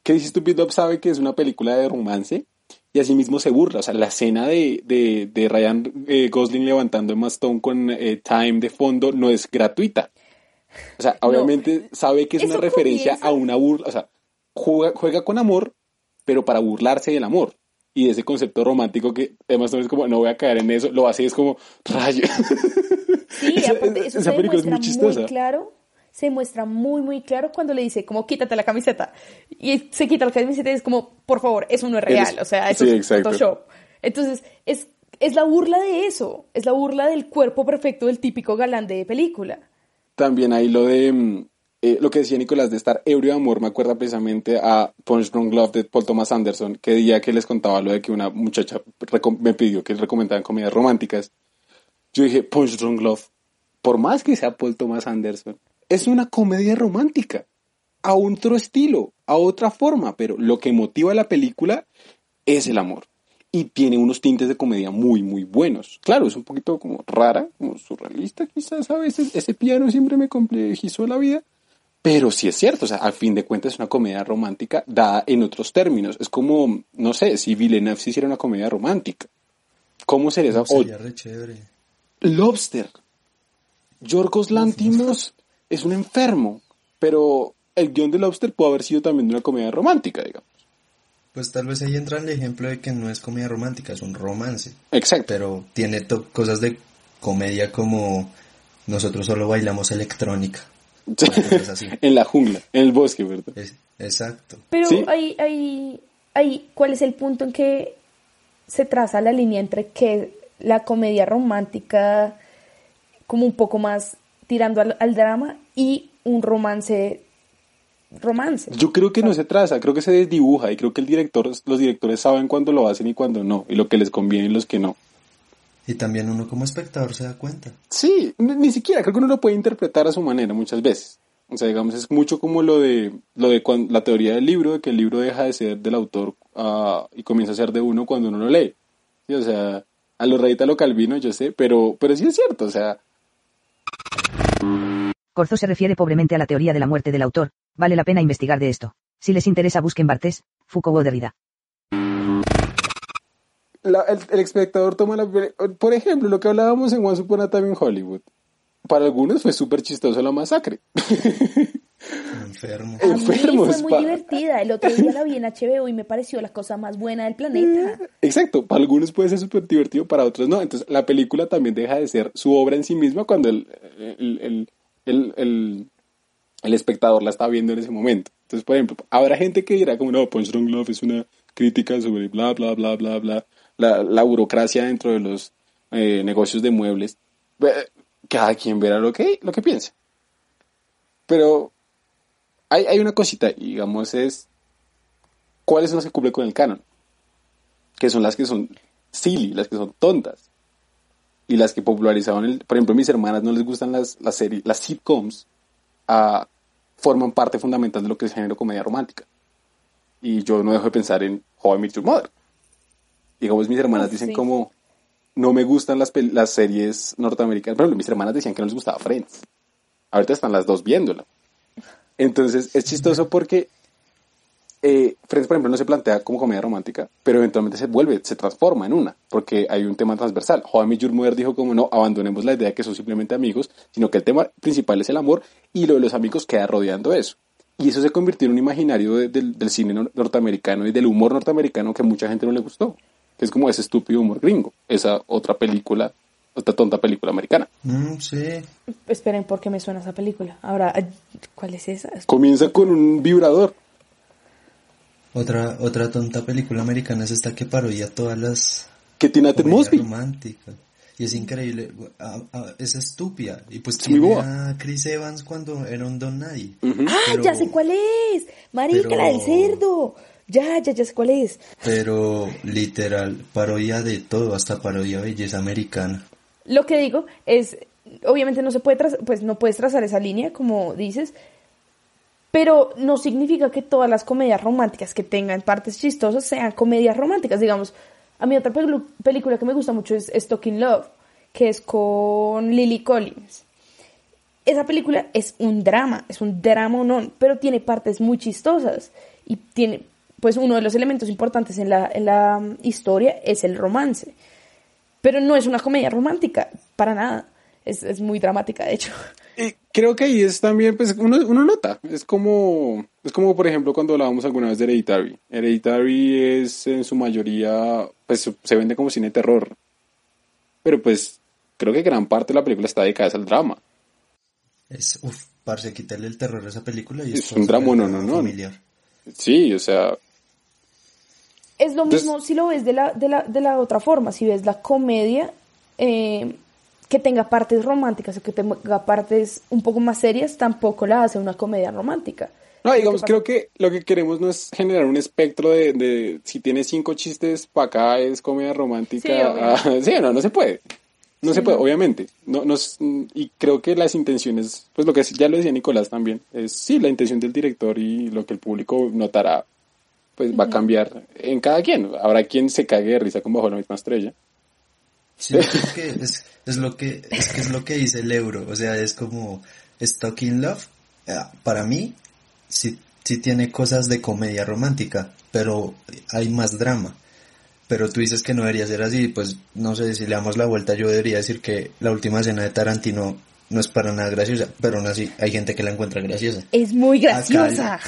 Crazy Stupid Love sabe que es una película de romance y asimismo se burla, o sea, la escena de, de, de Ryan eh, Gosling levantando a Stone con eh, Time de fondo no es gratuita. O sea, obviamente sabe que es una referencia a una burla, o sea, juega, juega con amor, pero para burlarse del amor. y ese concepto romántico que además no es como, no voy a caer en eso, lo hace es como, rayo. Sí, Esa- aparte, eso esa se película es muy chistosa. claro, se muestra muy, muy claro cuando le dice, como, quítate la camiseta. Y se quita la camiseta y es como, por favor, eso no es real, Eres- o sea, eso sí, es exacto. Photoshop. Entonces, es, es la burla de eso, es la burla del cuerpo perfecto del típico galán de película. También hay lo de mm, eh, lo que decía Nicolás de estar ebrio de amor, me acuerda precisamente a Punch Drunk Love de Paul Thomas Anderson, que día que les contaba lo de que una muchacha me pidió que recomendaran comedias románticas. Yo dije, Punch Drunk Love, por más que sea Paul Thomas Anderson, es una comedia romántica, a otro estilo, a otra forma, pero lo que motiva la película es el amor. Y tiene unos tintes de comedia muy, muy buenos. Claro, es un poquito como rara, como surrealista quizás a veces. Ese piano siempre me complejizó la vida. Pero sí es cierto, o sea, al fin de cuentas es una comedia romántica dada en otros términos. Es como, no sé, si Villeneuve se hiciera una comedia romántica. ¿Cómo sería esa? Sería re chévere. Lobster. Yorgos Lantimos es un enfermo, pero el guion de Lobster puede haber sido también de una comedia romántica, digamos. Pues tal vez ahí entra el ejemplo de que no es comedia romántica, es un romance. Exacto. Pero tiene cosas de comedia como nosotros solo bailamos electrónica. Así. en la jungla, en el bosque, ¿verdad? Es- exacto. Pero Sí. hay, hay, hay, ¿cuál es el punto en que se traza la línea entre que la comedia romántica, como un poco más tirando al, al drama, y un romance, romance? Yo creo que no se traza, creo que se desdibuja y creo que el director, los directores saben cuándo lo hacen y cuándo no, y lo que les conviene y los que no. Y también uno como espectador se da cuenta. Sí, ni, ni siquiera, creo que uno lo puede interpretar a su manera muchas veces. O sea, digamos, es mucho como lo de, lo de cuan- la teoría del libro, de que el libro deja de ser del autor ah, y comienza a ser de uno cuando uno lo lee. Sí, o sea, a lo Reyta lo Calvino, yo sé, pero, pero sí es cierto, o sea, Corzo se refiere pobremente a la teoría de la muerte del autor, vale la pena investigar de esto. Si les interesa busquen Bartés, Foucault o Derrida. La- el, el espectador toma la... Por ejemplo, lo que hablábamos en Once Upon a Time in Hollywood. Para algunos fue súper chistoso la masacre. Enfermo. A mí enfermos, fue muy pa- divertida. El otro día la vi en HBO y me pareció la cosa más buena del planeta. Exacto, para algunos puede ser súper divertido, para otros no. Entonces la película también deja de ser su obra en sí misma cuando el, el, el, el, el- el espectador la está viendo en ese momento. Entonces, por ejemplo, habrá gente que dirá como, no, Punch Drunk Love es una crítica sobre bla, bla, bla, bla, bla, la, burocracia dentro de los eh, negocios de muebles. Cada quien verá lo que, lo que piensa. Pero hay, hay una cosita, digamos, es cuáles son las que cumplen con el canon que son las que son silly, las que son tontas. Y las que popularizaban el, por ejemplo, mis hermanas no les gustan las, las series, las sitcoms, ah, forman parte fundamental de lo que es el género comedia romántica. Y yo no dejo de pensar en How I Met Your Mother. Digamos, mis hermanas dicen sí. como, no me gustan las, las series norteamericanas. Por ejemplo, mis hermanas decían que no les gustaba Friends. Ahorita están las dos viéndola. Entonces, es chistoso porque eh, Friends, por ejemplo, no se plantea como comedia romántica, pero eventualmente se vuelve, se transforma en una, porque hay un tema transversal. How I Your dijo como no, abandonemos la idea de que son simplemente amigos, sino que el tema principal es el amor y lo de los amigos queda rodeando eso. Y eso se convirtió en un imaginario de- del, del cine nor- norteamericano y del humor norteamericano que a mucha gente no le gustó, que es como ese estúpido humor gringo, esa otra película, otra tonta película americana. Mm, sí. Esperen, ¿por qué me suena esa película? Ahora, ¿cuál es esa? Comienza con un vibrador. Otra, otra tonta película americana es esta que parodia todas las que tiene a Ted Mosby. románticas. Y es increíble. Ah, ah, es estúpida. Y pues tiene a Chris Evans cuando era un don nadie. Ujú. ¡Ah, Pero- ya sé cuál es! Marica, pero- la del cerdo. Ya, ya, ya sé cuál es. Pero literal, parodia de todo, hasta parodia belleza americana. Lo que digo es, obviamente no se puede trazar, pues no puedes trazar esa línea, como dices, pero no significa que todas las comedias románticas que tengan partes chistosas sean comedias románticas. Digamos, a mí otra película que me gusta mucho es Stalking Love, que es con Lily Collins. Esa película es un drama, es un drama no, pero tiene partes muy chistosas y tiene, pues uno de los elementos importantes en la, en la mm, historia es el romance pero no es una comedia romántica, para nada. Es, es muy dramática, de hecho. Y creo que ahí es también, pues uno, uno nota, es como, es como por ejemplo cuando hablábamos alguna vez de Hereditary. Hereditary es en su mayoría, pues se vende como cine terror, pero pues creo que gran parte de la película está dedicada al drama. Es, uff, parce, quitarle el terror a esa película y Es un drama, no, no, no. familiar. Sí, o sea, Es lo Entonces- mismo si lo ves de la, de la, de la otra forma, si ves la comedia eh, que tenga partes románticas o que tenga partes un poco más serias, tampoco la hace una comedia romántica. No, digamos, creo que lo que queremos no es generar un espectro de, de si tiene cinco chistes para acá es comedia romántica. Sí, ah, sí, no, no se puede. No se puede, obviamente. No, no y creo que las intenciones, pues lo que ya lo decía Nicolás también, es sí, la intención del director y lo que el público notará, pues va a cambiar en cada quien. Habrá quien se cague de risa con bajo la misma estrella. Sí, es que es, es lo que es que es lo que dice el euro, o sea, es como Stalking Love. eh, Para mí sí sí tiene cosas de comedia romántica, pero hay más drama. Pero tú dices que no debería ser así, pues no sé si le damos la vuelta, yo debería decir que la última escena de Tarantino no es para nada graciosa, pero aún así hay gente que la encuentra graciosa. Es muy Acá- graciosa.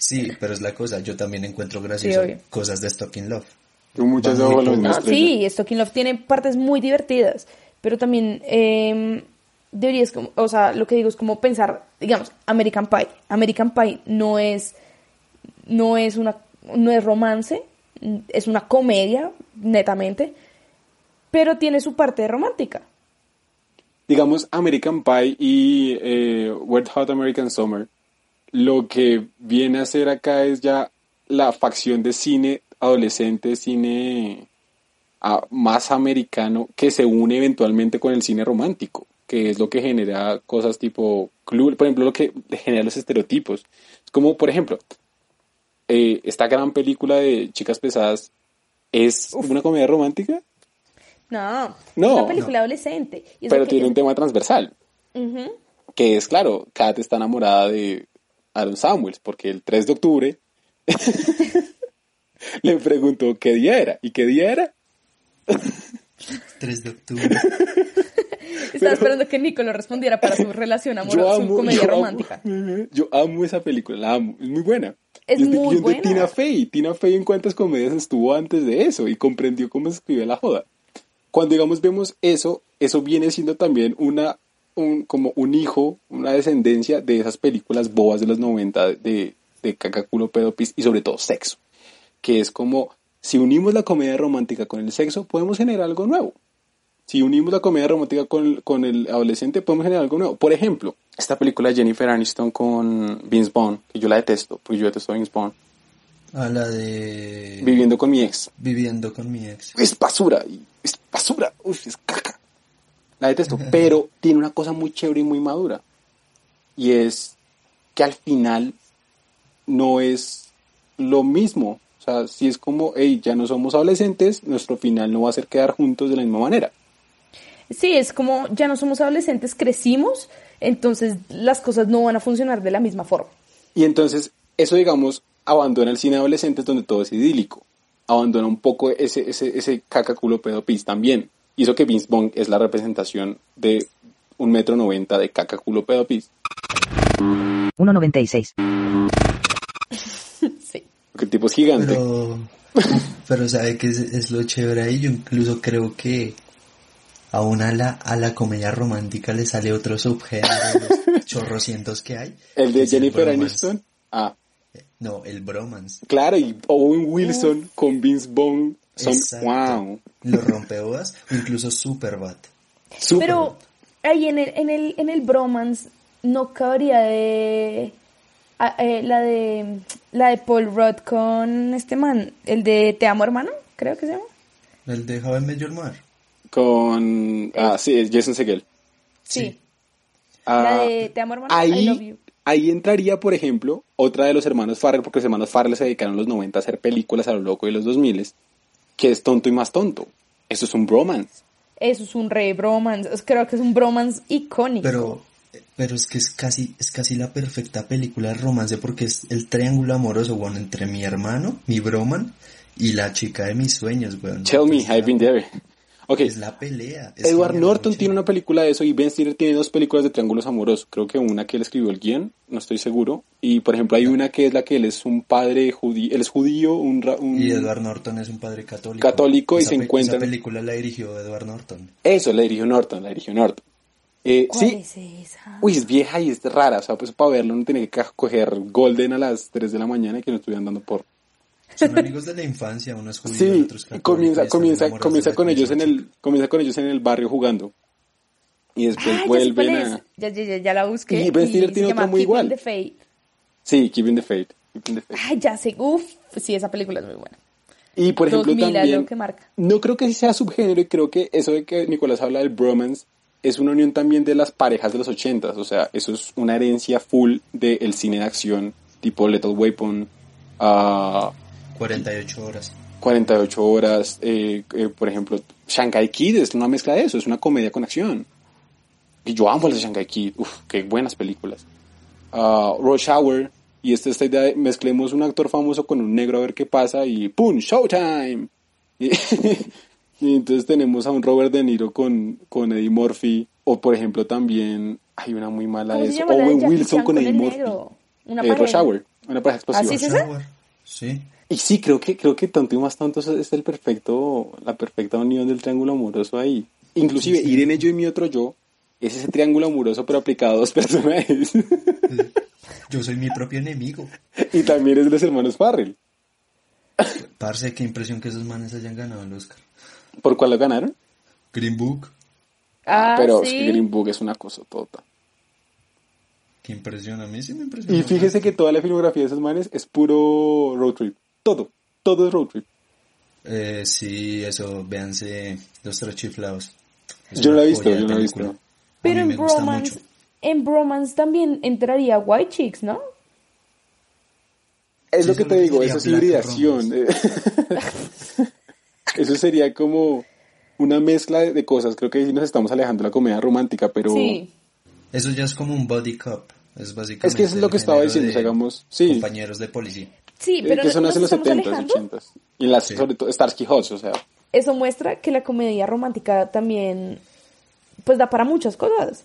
Sí, pero es la cosa, yo también encuentro gracioso cosas de Stalking Love. Tú muchas estrella. sí, Stalking Love tiene partes muy divertidas, pero también eh, deberías, como, o sea, lo que digo es como pensar, digamos, American Pie. American Pie no es, no es una, no es romance, es una comedia, netamente, pero tiene su parte romántica. digamos, American Pie y eh, Wet Hot American Summer, lo que viene a ser acá es ya la facción de cine adolescente, cine ah, más americano, que se une eventualmente con el cine romántico, que es lo que genera cosas tipo, club, por ejemplo, lo que genera los estereotipos. Es como, por ejemplo, eh, esta gran película de Chicas Pesadas, ¿es una comedia romántica? No, No. es una película adolescente. Y es Pero que- tiene un tema transversal. Que es claro, Kat está enamorada de Aaron Samuels, porque el 3 de octubre le preguntó qué día era, y qué día era. 3 de octubre. Estaba esperando que Nico lo respondiera para su relación amorosa, su comedia yo amo- romántica. yo amo esa película, la amo, es muy buena. Es de- muy y de buena. Tina Fey, Tina Fey en cuántas comedias estuvo antes de eso y comprendió cómo se escribe la joda. Cuando digamos vemos eso, eso viene siendo también una un, como un hijo, una descendencia de esas películas bobas de los 90 de, de caca, culo, pedo, pis y sobre todo sexo. Que es como, si unimos la comedia romántica con el sexo, podemos generar algo nuevo. Si unimos la comedia romántica con, con el adolescente, podemos generar algo nuevo. Por ejemplo, esta película de Jennifer Aniston con Vince Vaughn, que yo la detesto, porque yo detesto a Vince Vaughn, A la de... viviendo con mi ex. Viviendo con mi ex. Es basura, es basura, uf, es caca. La detesto, pero tiene una cosa muy chévere y muy madura. Y es que al final no es lo mismo. O sea, si es como, hey, ya no somos adolescentes, nuestro final no va a ser quedar juntos de la misma manera. Sí, es como ya no somos adolescentes, crecimos, entonces las cosas no van a funcionar de la misma forma. Y entonces, eso, digamos, abandona el cine adolescente donde todo es idílico. Abandona un poco ese, ese, ese caca culo pedo pis también. Y eso que Vince Vaughn es la representación de un metro noventa de caca culo pedo pis. 1.96. Sí. Porque el tipo es gigante. Pero, pero sabe que es, es lo chévere ahí. Yo incluso creo que aún a la, a la comedia romántica le sale otro subgénero de los chorrocientos que hay. el de Jennifer. Aniston. Ah, No, el bromance. claro, y Owen Wilson con Vince Vaughn son Exacto. wow. Los rompebodas o incluso Superbad. Súper. Pero ahí en el, en el, en el bromance no cabría de a- eh, la de la de Paul Rudd con este man, el de Te amo hermano, creo que se llama. El de How I Met Your Mother. Con. Ah, sí, es Jason Segel. Sí. Sí. Ah, La de Te amo hermano, I love ahí, you. ahí entraría, por ejemplo, otra de los hermanos Farrell, porque los hermanos Farrell se dedicaron en los 90 a hacer películas a lo loco de los 2000, que es tonto y más tonto. Eso es un bromance. Eso es un re bromance, creo que es un bromance icónico. Pero, pero es que es casi, es casi la perfecta película de romance porque es el triángulo amoroso, bueno, entre mi hermano, mi broman, y la chica de mis sueños, weón. Tell me, I've been there. Ok, Es la pelea. es Edward Norton tiene una película de eso y Ben Stiller tiene dos películas de triángulos amorosos. Creo que una que él escribió el guion, no estoy seguro. Y por ejemplo hay una que es la que él es un padre judío, él es judío, un, ra- un- Y Edward Norton es un padre católico. Católico y Esa se pe- encuentran- Esa película la dirigió Edward Norton. Eso, la dirigió Norton, la dirigió Norton. Eh, ¿Cuál sí, es esa? uy, es vieja y es rara, o sea, pues para verlo no tiene que coger Golden a las 3 de la mañana y que no estuvieran dando por... Son amigos de la infancia, uno es judío, el Sí, otro católico. comienza, comienza, comienza de con ellos en el, comienza con ellos en el barrio jugando. Y después Ah, ya vuelven cuál a... Ya, ya, ya, ya la busqué. Y Ben Stiller se tiene otra muy Keeping igual. the. Sí, Keeping the Faith. Keeping the Faith. Ay, ya sé. Uf, sí, esa película es muy buena. Y por ejemplo 2000 es también, lo que marca. no creo que sea subgénero y creo que eso de que Nicolás habla del bromance es una unión también de las parejas de los ochentas, o sea, eso es una herencia full del cine de acción tipo Lethal Weapon, ah, 48 horas. 48 horas, eh, eh, por ejemplo, Shanghai Kid es una mezcla de eso, es una comedia con acción. Y yo amo las de Shanghai Kid, uff, qué buenas películas. Ah, Rush Hour, y esta, esta idea de mezclemos un actor famoso con un negro a ver qué pasa y ¡pum! ¡Showtime! Y, y entonces tenemos a un Robert De Niro con, con Eddie Murphy, o por ejemplo también, hay una muy mala ¿Cómo de eso, Owen Wilson con con Eddie Murphy. Una Eh, Rush pareja. Hour, una pareja explosiva. ¿Ah, sí, Rush esa? Hour, Sí. Y sí, creo que, creo que Tonto y más tontos es el perfecto, la perfecta unión del triángulo amoroso ahí. Inclusive, Sí, sí. Irene yo y mi otro yo, es ese triángulo amoroso pero aplicado a dos personajes. Yo soy mi propio enemigo. y también es de los hermanos Farrell. Parce, qué impresión que esos manes hayan ganado el Oscar. ¿Por cuál lo ganaron? Green Book, Ah, pero sí. es que Green Book es una cosa tota. qué impresión, a mí sí me impresionó. Y fíjese que toda la filmografía de esos manes es puro road trip. Todo, todo es road trip. Eh, sí, eso, véanse Los Tres Chiflados. Es Yo la he visto, yo no la he visto. Pero en Bromance, mucho. en Bromance también entraría White Chicks, ¿no? Es Sí, lo que te es lo digo, eso es hibridación. eso sería como una mezcla de, cosas. Creo que sí nos estamos alejando de la comedia romántica, pero Sí. Eso ya es como un body cop. Es básicamente. es que eso es lo que estaba diciendo. hagamos, sí, Compañeros de policía. Sí, eh, pero que eso no- nace en nos los estamos 70s, alejando. 80s. Y las, Sí. sobre todo Starsky Hutch, o sea, Eso muestra que la comedia romántica también pues da para muchas cosas.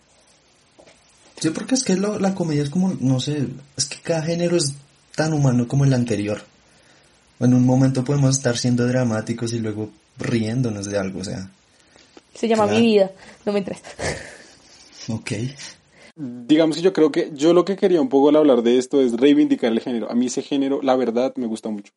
Sí, porque es que lo- la comedia es como, no sé, es que cada género es tan humano como el anterior. En un momento podemos estar siendo dramáticos y luego riéndonos de algo, o sea, Se llama Claro. Mi vida. No me entres. ok. Digamos que yo creo que yo lo que quería un poco al hablar de esto es reivindicar el género. A mí ese género, la verdad, me gusta mucho.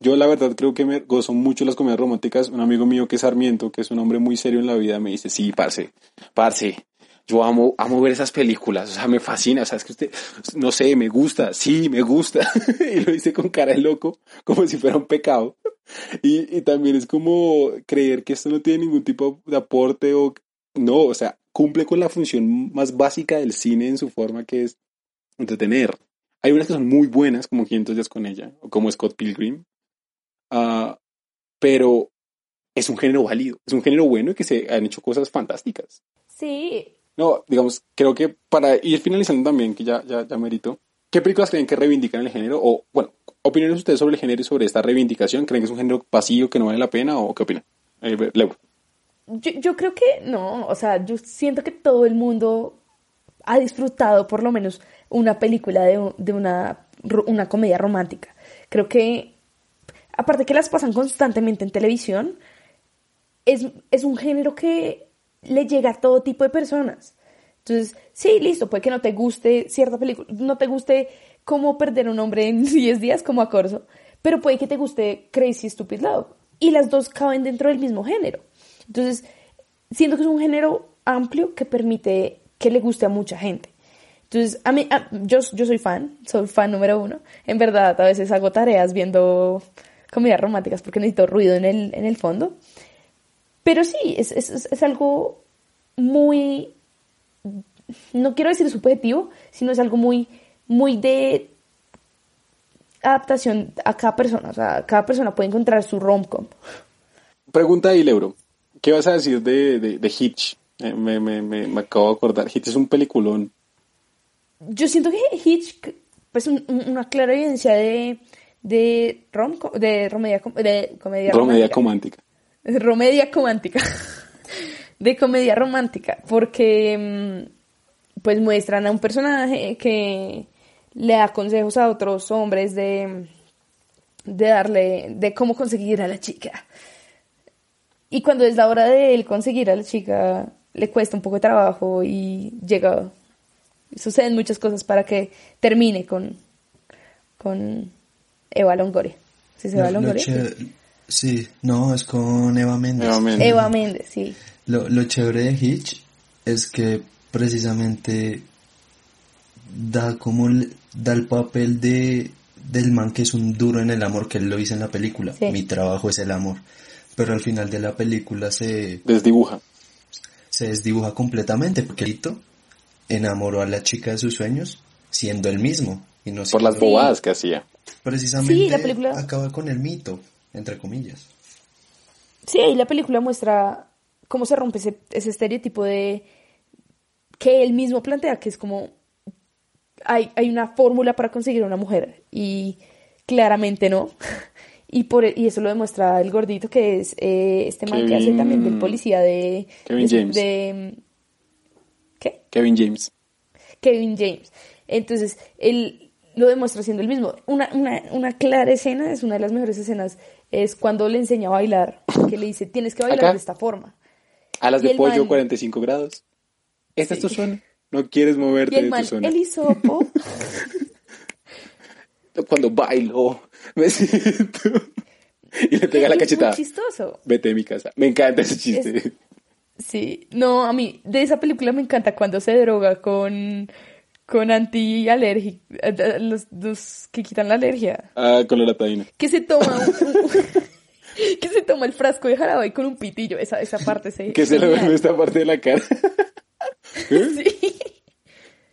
Yo la verdad creo que me gozo mucho las comedias románticas. Un amigo mío que es Sarmiento, que es un hombre muy serio en la vida, me dice, sí, parce, parce, yo amo, amo ver esas películas, o sea, me fascina, o sea, es que usted, no sé, me gusta, sí, me gusta. y lo dice con cara de loco, como si fuera un pecado. Y, y también es como creer que esto no tiene ningún tipo de aporte o no, o sea, cumple con la función más básica del cine en su forma que es entretener. Hay unas que son muy buenas, como 500 días con ella, o como Scott Pilgrim, Ah, pero es un género válido, es un género bueno y que se han hecho cosas fantásticas. Sí. No, digamos, creo que para ir finalizando también, que ya, ya, ya merito, ¿qué películas creen que reivindican el género? O, bueno, opiniones ustedes sobre el género y sobre esta reivindicación. ¿Creen que es un género vacío, que no vale la pena o qué opinan? Eh, Leo. Yo, yo creo que no, o sea, yo siento que todo el mundo ha disfrutado por lo menos una película de, de una, una comedia romántica. Creo que, aparte que las pasan constantemente en televisión, es, es un género que le llega a todo tipo de personas. Entonces, sí, listo, puede que no te guste cierta película, no te guste cómo perder un hombre en 10 días como a Corso, pero puede que te guste Crazy Stupid Love. Y las dos caben dentro del mismo género. Entonces, siento que es un género amplio que permite que le guste a mucha gente. Entonces, a mí, a- yo, yo soy fan, soy fan número uno. En verdad, a veces hago tareas viendo comedias románticas porque necesito ruido en el, en el fondo. Pero sí, es, es, es- algo muy, no quiero decir subjetivo, sino es algo muy, muy de adaptación a cada persona. O sea, cada persona puede encontrar su rom-com. Pregunta ahí, Leuro. ¿Qué vas a decir de, de, de Hitch? Eh, me, me, me, me acabo de acordar. Hitch es un peliculón. Yo siento que Hitch, pues un- un- una clara evidencia de, de rom de, romedia, de comedia Romedia romántica. Romedia comántica. de comedia romántica, porque mm, pues muestran a un personaje que le da consejos a otros hombres de, de darle, de cómo conseguir a la chica. Y cuando es la hora de él conseguir a la chica, le cuesta un poco de trabajo y llega, suceden muchas cosas para que termine con, con Eva Longoria. ¿Sí se Eva Longoria? Sí, no, es con Eva Méndez. Eva Méndez, sí. Lo, lo chévere de Hitch es que precisamente da como da el papel de del man que es un duro en el amor que él lo dice en la película. Mi trabajo es el amor. Pero al final de la película se desdibuja. Se desdibuja completamente porque Lito enamoró a la chica de sus sueños siendo el mismo y no por las bobadas que hacía. Precisamente la película... acaba con el mito entre comillas. Sí, ahí la película muestra cómo se rompe ese, estereotipo de que él mismo plantea, que es como hay, hay una fórmula para conseguir una mujer y claramente no. Y, por, y eso lo demuestra el gordito que es eh, este man que hace también del policía de... Kevin James. ¿Qué? Kevin James. Kevin James. Entonces, él lo demuestra siendo el mismo. Una, una, una clara escena, es una de las mejores escenas es cuando le enseña a bailar, que le dice, tienes que bailar de esta forma. Alas de pollo, 45 grados. Esta es tu zona. No quieres moverte de tu zona. El hisopo. cuando bailo, me siento. Y le pega la cachetada. Es chistoso. Vete de mi casa. Me encanta ese chiste. Sí, no, a mí de esa película me encanta cuando se droga con con antialérgicos, eh, los, los, que quitan la alergia. Ah, con la latadina. Que se toma que se toma el frasco de jarabe con un pitillo, esa, esa parte se... Que se le ve esta parte de la cara. ¿Eh?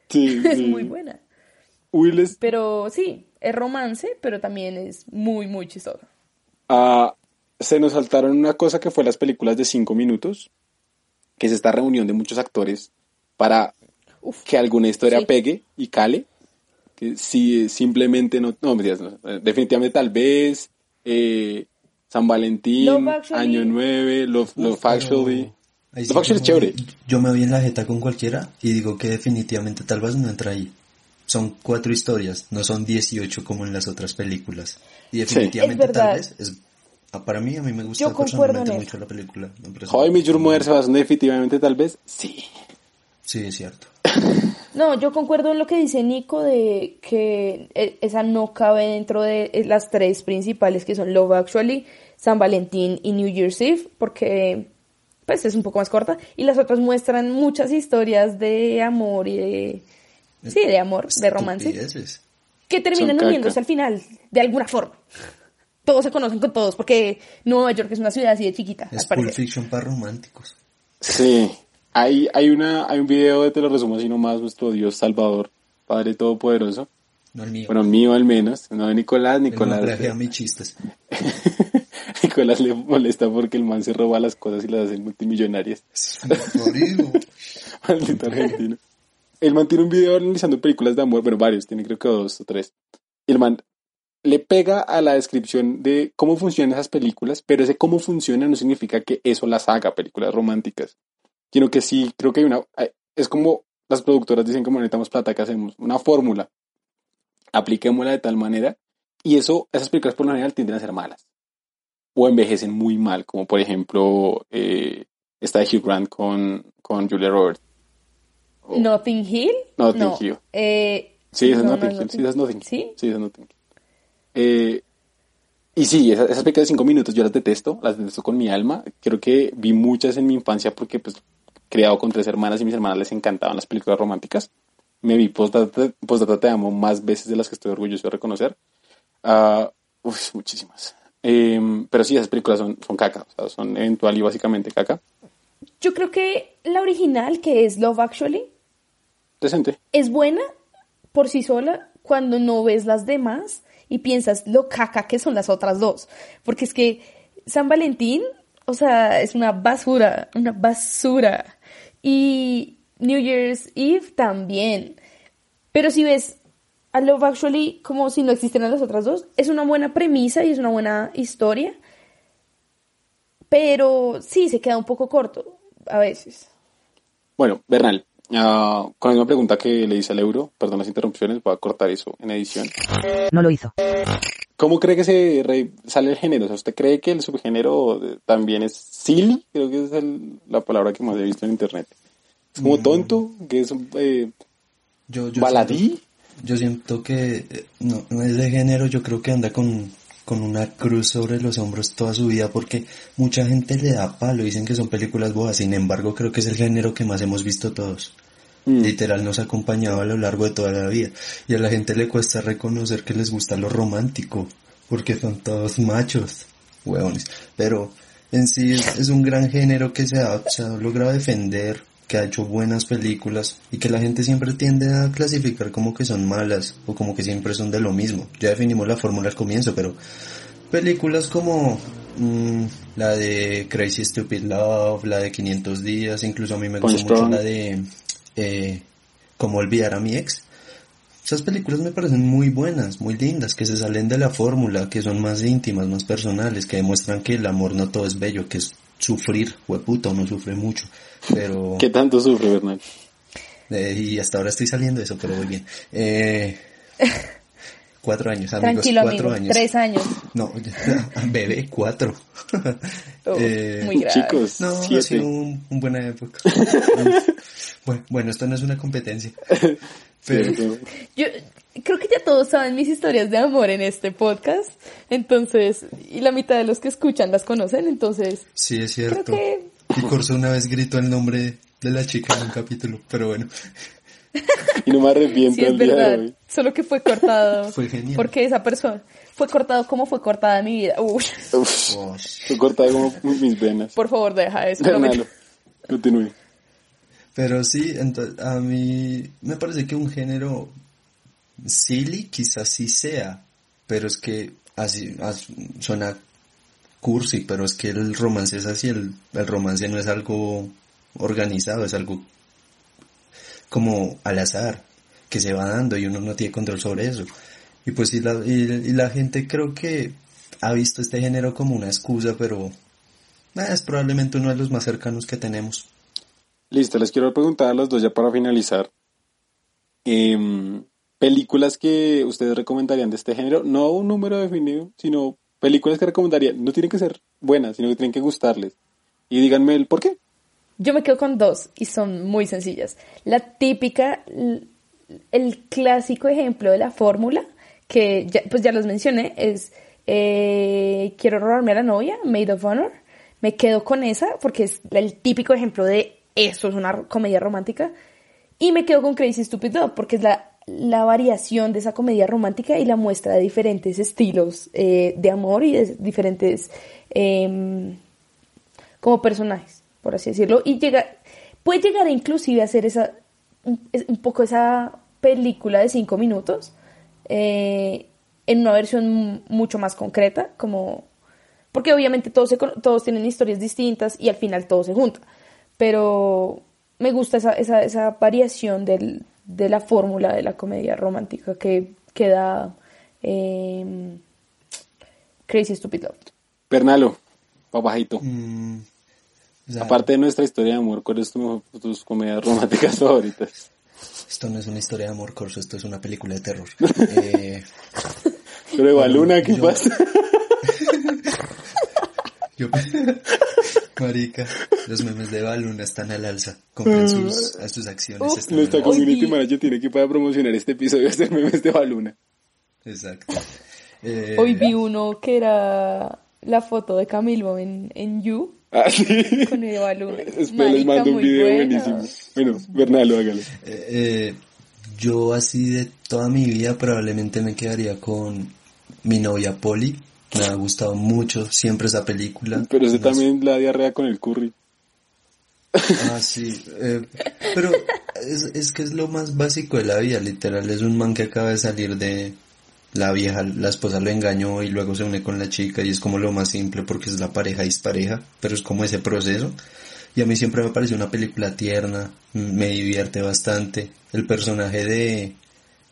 Sí. Es muy buena. Willis. Pero sí, es romance, pero también es muy, muy chistoso. Ah, se nos saltaron una cosa que fue las películas de cinco minutos, que es esta reunión de muchos actores para que alguna historia pegue y cale. Que si simplemente no, no, me digas, definitivamente tal vez, eh, San Valentín, Año 9, Love, Love Actually. Love Actually es chévere. Yo me voy en la jeta con cualquiera y digo que definitivamente tal vez no entra ahí. Son cuatro historias, no son 18 como en las otras películas. Y definitivamente tal vez es ah, para mí, a mí me gusta personalmente mucho la película. How I Your Mother definitivamente tal vez, sí. Sí, es cierto. No, yo concuerdo en lo que dice Nico de que e, esa no cabe dentro de eh, las tres principales que son Love Actually, San Valentín y New Year's Eve, porque pues es un poco más corta y las otras muestran muchas historias de amor y de sí, de amor, de romance que terminan uniéndose al final de alguna forma. Todos se conocen con todos porque Nueva York es una ciudad así de chiquita. Es Pulp Fiction para románticos. Sí. Hay, hay, una, hay un video de Te lo resumo así nomás, nuestro Dios Salvador, Padre Todopoderoso. No el mío. Bueno, mío al menos. No de Nicolás, Nicolás. Le a mis chistes. Nicolás le molesta porque el man se roba las cosas y las hace multimillonarias. Maldito argentino. El man tiene un video analizando películas de amor, bueno, varios, tiene creo que dos o tres. Y el man le pega a la descripción de cómo funcionan esas películas, pero ese cómo funciona no significa que eso las haga películas románticas sino que sí, creo que hay una, es como las productoras dicen como necesitamos plata, que hacemos? Una fórmula, apliquémosla de tal manera, y eso, esas películas por lo general tienden a ser malas, o envejecen muy mal, como por ejemplo eh, esta de Hugh Grant con, con Julia Roberts. Nothing Hill? Nothing Hill. Eh, sí, esa es Nothing Hill. Sí, esa es Nothing ¿Sí? Sí, esa es Nothing Hill. Eh, y sí, esas, esas películas de cinco minutos yo las detesto, las detesto con mi alma. Creo que vi muchas en mi infancia porque pues criado con tres hermanas y mis hermanas les encantaban las películas románticas. Me vi Postdata Te Amo más veces de las que estoy orgulloso de reconocer. Uh, uf, muchísimas. Em, pero sí, esas películas son, son caca, o sea, son eventual y básicamente caca. Yo creo que la original, que es Love Actually, decente. Es buena por sí sola cuando no ves las demás y piensas lo caca que son las otras dos. Porque es que San Valentín, o sea, es una basura, una basura. Y New Year's Eve también. Pero si ves a Love Actually como si no existieran las otras dos, es una buena premisa y es una buena historia. Pero sí, se queda un poco corto. a veces. Bueno, Bernal, ah, con la misma pregunta que le hice al euro, perdón las interrupciones, voy a cortar eso en edición. No lo hizo. ¿Cómo cree que se re- sale el género? O sea, ¿usted cree que el subgénero también es silly? Creo que es el- la palabra que más he visto en internet. Es como tonto, que es eh, Yo, yo baladí. siento- yo siento que eh, no, no es de género, yo creo que anda con, con una cruz sobre los hombros toda su vida porque mucha gente le da palo, dicen que son películas bojas, sin embargo creo que es el género que más hemos visto todos. Mm. Literal nos ha acompañado a lo largo de toda la vida y a la gente le cuesta reconocer que les gusta lo romántico porque son todos machos, huevones. Pero en sí es, es un gran género que se ha, se ha logrado defender, que ha hecho buenas películas y que la gente siempre tiende a clasificar como que son malas o como que siempre son de lo mismo. Ya definimos la fórmula al comienzo, pero películas como mm, la de Crazy Stupid Love, la de 500 días, incluso a mí me gusta mucho la de eh, Cómo olvidar a mi ex. Esas películas me parecen muy buenas, muy lindas, que se salen de la fórmula, que son más íntimas, más personales, que demuestran que el amor no todo es bello, que es sufrir, hueputa, uno sufre mucho, pero... ¿Qué tanto sufre, Bernal? Eh, y hasta ahora estoy saliendo de eso, pero muy bien. Eh, cuatro años, amigos, Tranquilo, cuatro amigo. años. Tres años. No, bebé, cuatro. Oh, Eh, muy grave. Chicos, no, ha siete. sido un, un buena época. bueno, bueno, esto no es una competencia. Pero. Yo creo que ya todos saben mis historias de amor en este podcast, entonces, y la mitad de los que escuchan las conocen, entonces, sí, es creo cierto. que Y Corso una vez gritó el nombre de la chica en un capítulo, pero bueno, Y no me arrepiento sí es el día de verdad, hoy. solo que fue cortado. Fue genial. Porque esa persona fue cortado como fue cortada mi vida. Uy, Uf, oh, estoy cortada como mis venas. por favor, deja eso. no continúe. Pero sí, entonces, a mí me parece que un género silly quizás sí sea, pero es que así as- suena cursi, pero es que el romance es así, el, el romance no es algo organizado, es algo como al azar, que se va dando y uno no tiene control sobre eso. Y pues sí, la, y, y la gente creo que ha visto este género como una excusa, pero eh, es probablemente uno de los más cercanos que tenemos. Listo, les quiero preguntar a los dos ya para finalizar. Em, películas que ustedes recomendarían de este género, no un número definido, sino películas que recomendarían. No tienen que ser buenas, sino que tienen que gustarles. Y díganme el por qué. Yo me quedo con dos y son muy sencillas. La típica, el clásico ejemplo de la fórmula, que ya, pues ya los mencioné, es eh, Quiero robarme a la novia, Maid of Honor. Me quedo con esa porque es el típico ejemplo de eso, es una comedia romántica. Y me quedo con Crazy Stupid Love porque es la, la variación de esa comedia romántica y la muestra de diferentes estilos eh, de amor y de diferentes em, como personajes, por así decirlo, y llega, puede llegar inclusive a ser esa, un, poco esa película de cinco minutos, eh, en una versión mu- mucho más concreta, como, porque obviamente todos, todos tienen historias distintas y al final todo se junta, pero me gusta esa, esa, esa variación del, de la fórmula de la comedia romántica que, que da em, Crazy Stupid Love. Bernalo, papajito. Mm, o sea, Aparte de nuestra historia de amor, ¿cuáles son tus, tus comedias románticas favoritas? Esto no es una historia de amor corso, esto es una película de terror. Eh, Pero de Baluna, ¿qué yo- pasa? yo- Marica, los memes de Baluna están al alza. Compren sus, a sus acciones. están Nuestra community manager tiene que para promocionar este episodio hacer memes de Baluna. Exacto. Eh, Hoy vi uno que era la foto de Camilo en, en You Ah, sí. con Eva Luna. Después les mando un video buena. buenísimo. Bueno, Bernalo, hágalo. eh, eh, yo así de toda mi vida probablemente me quedaría con mi novia Polly. Me ha gustado mucho siempre esa película. Pero ese también la diarrea con el curry. Ah, sí. eh, pero es, es que es lo más básico de la vida, literal. Es un man que acaba de salir de la vieja, la esposa lo engañó y luego se une con la chica y es como lo más simple porque es la pareja dispareja, pero es como ese proceso. Y a mí siempre me pareció una película tierna, me divierte bastante. El personaje de,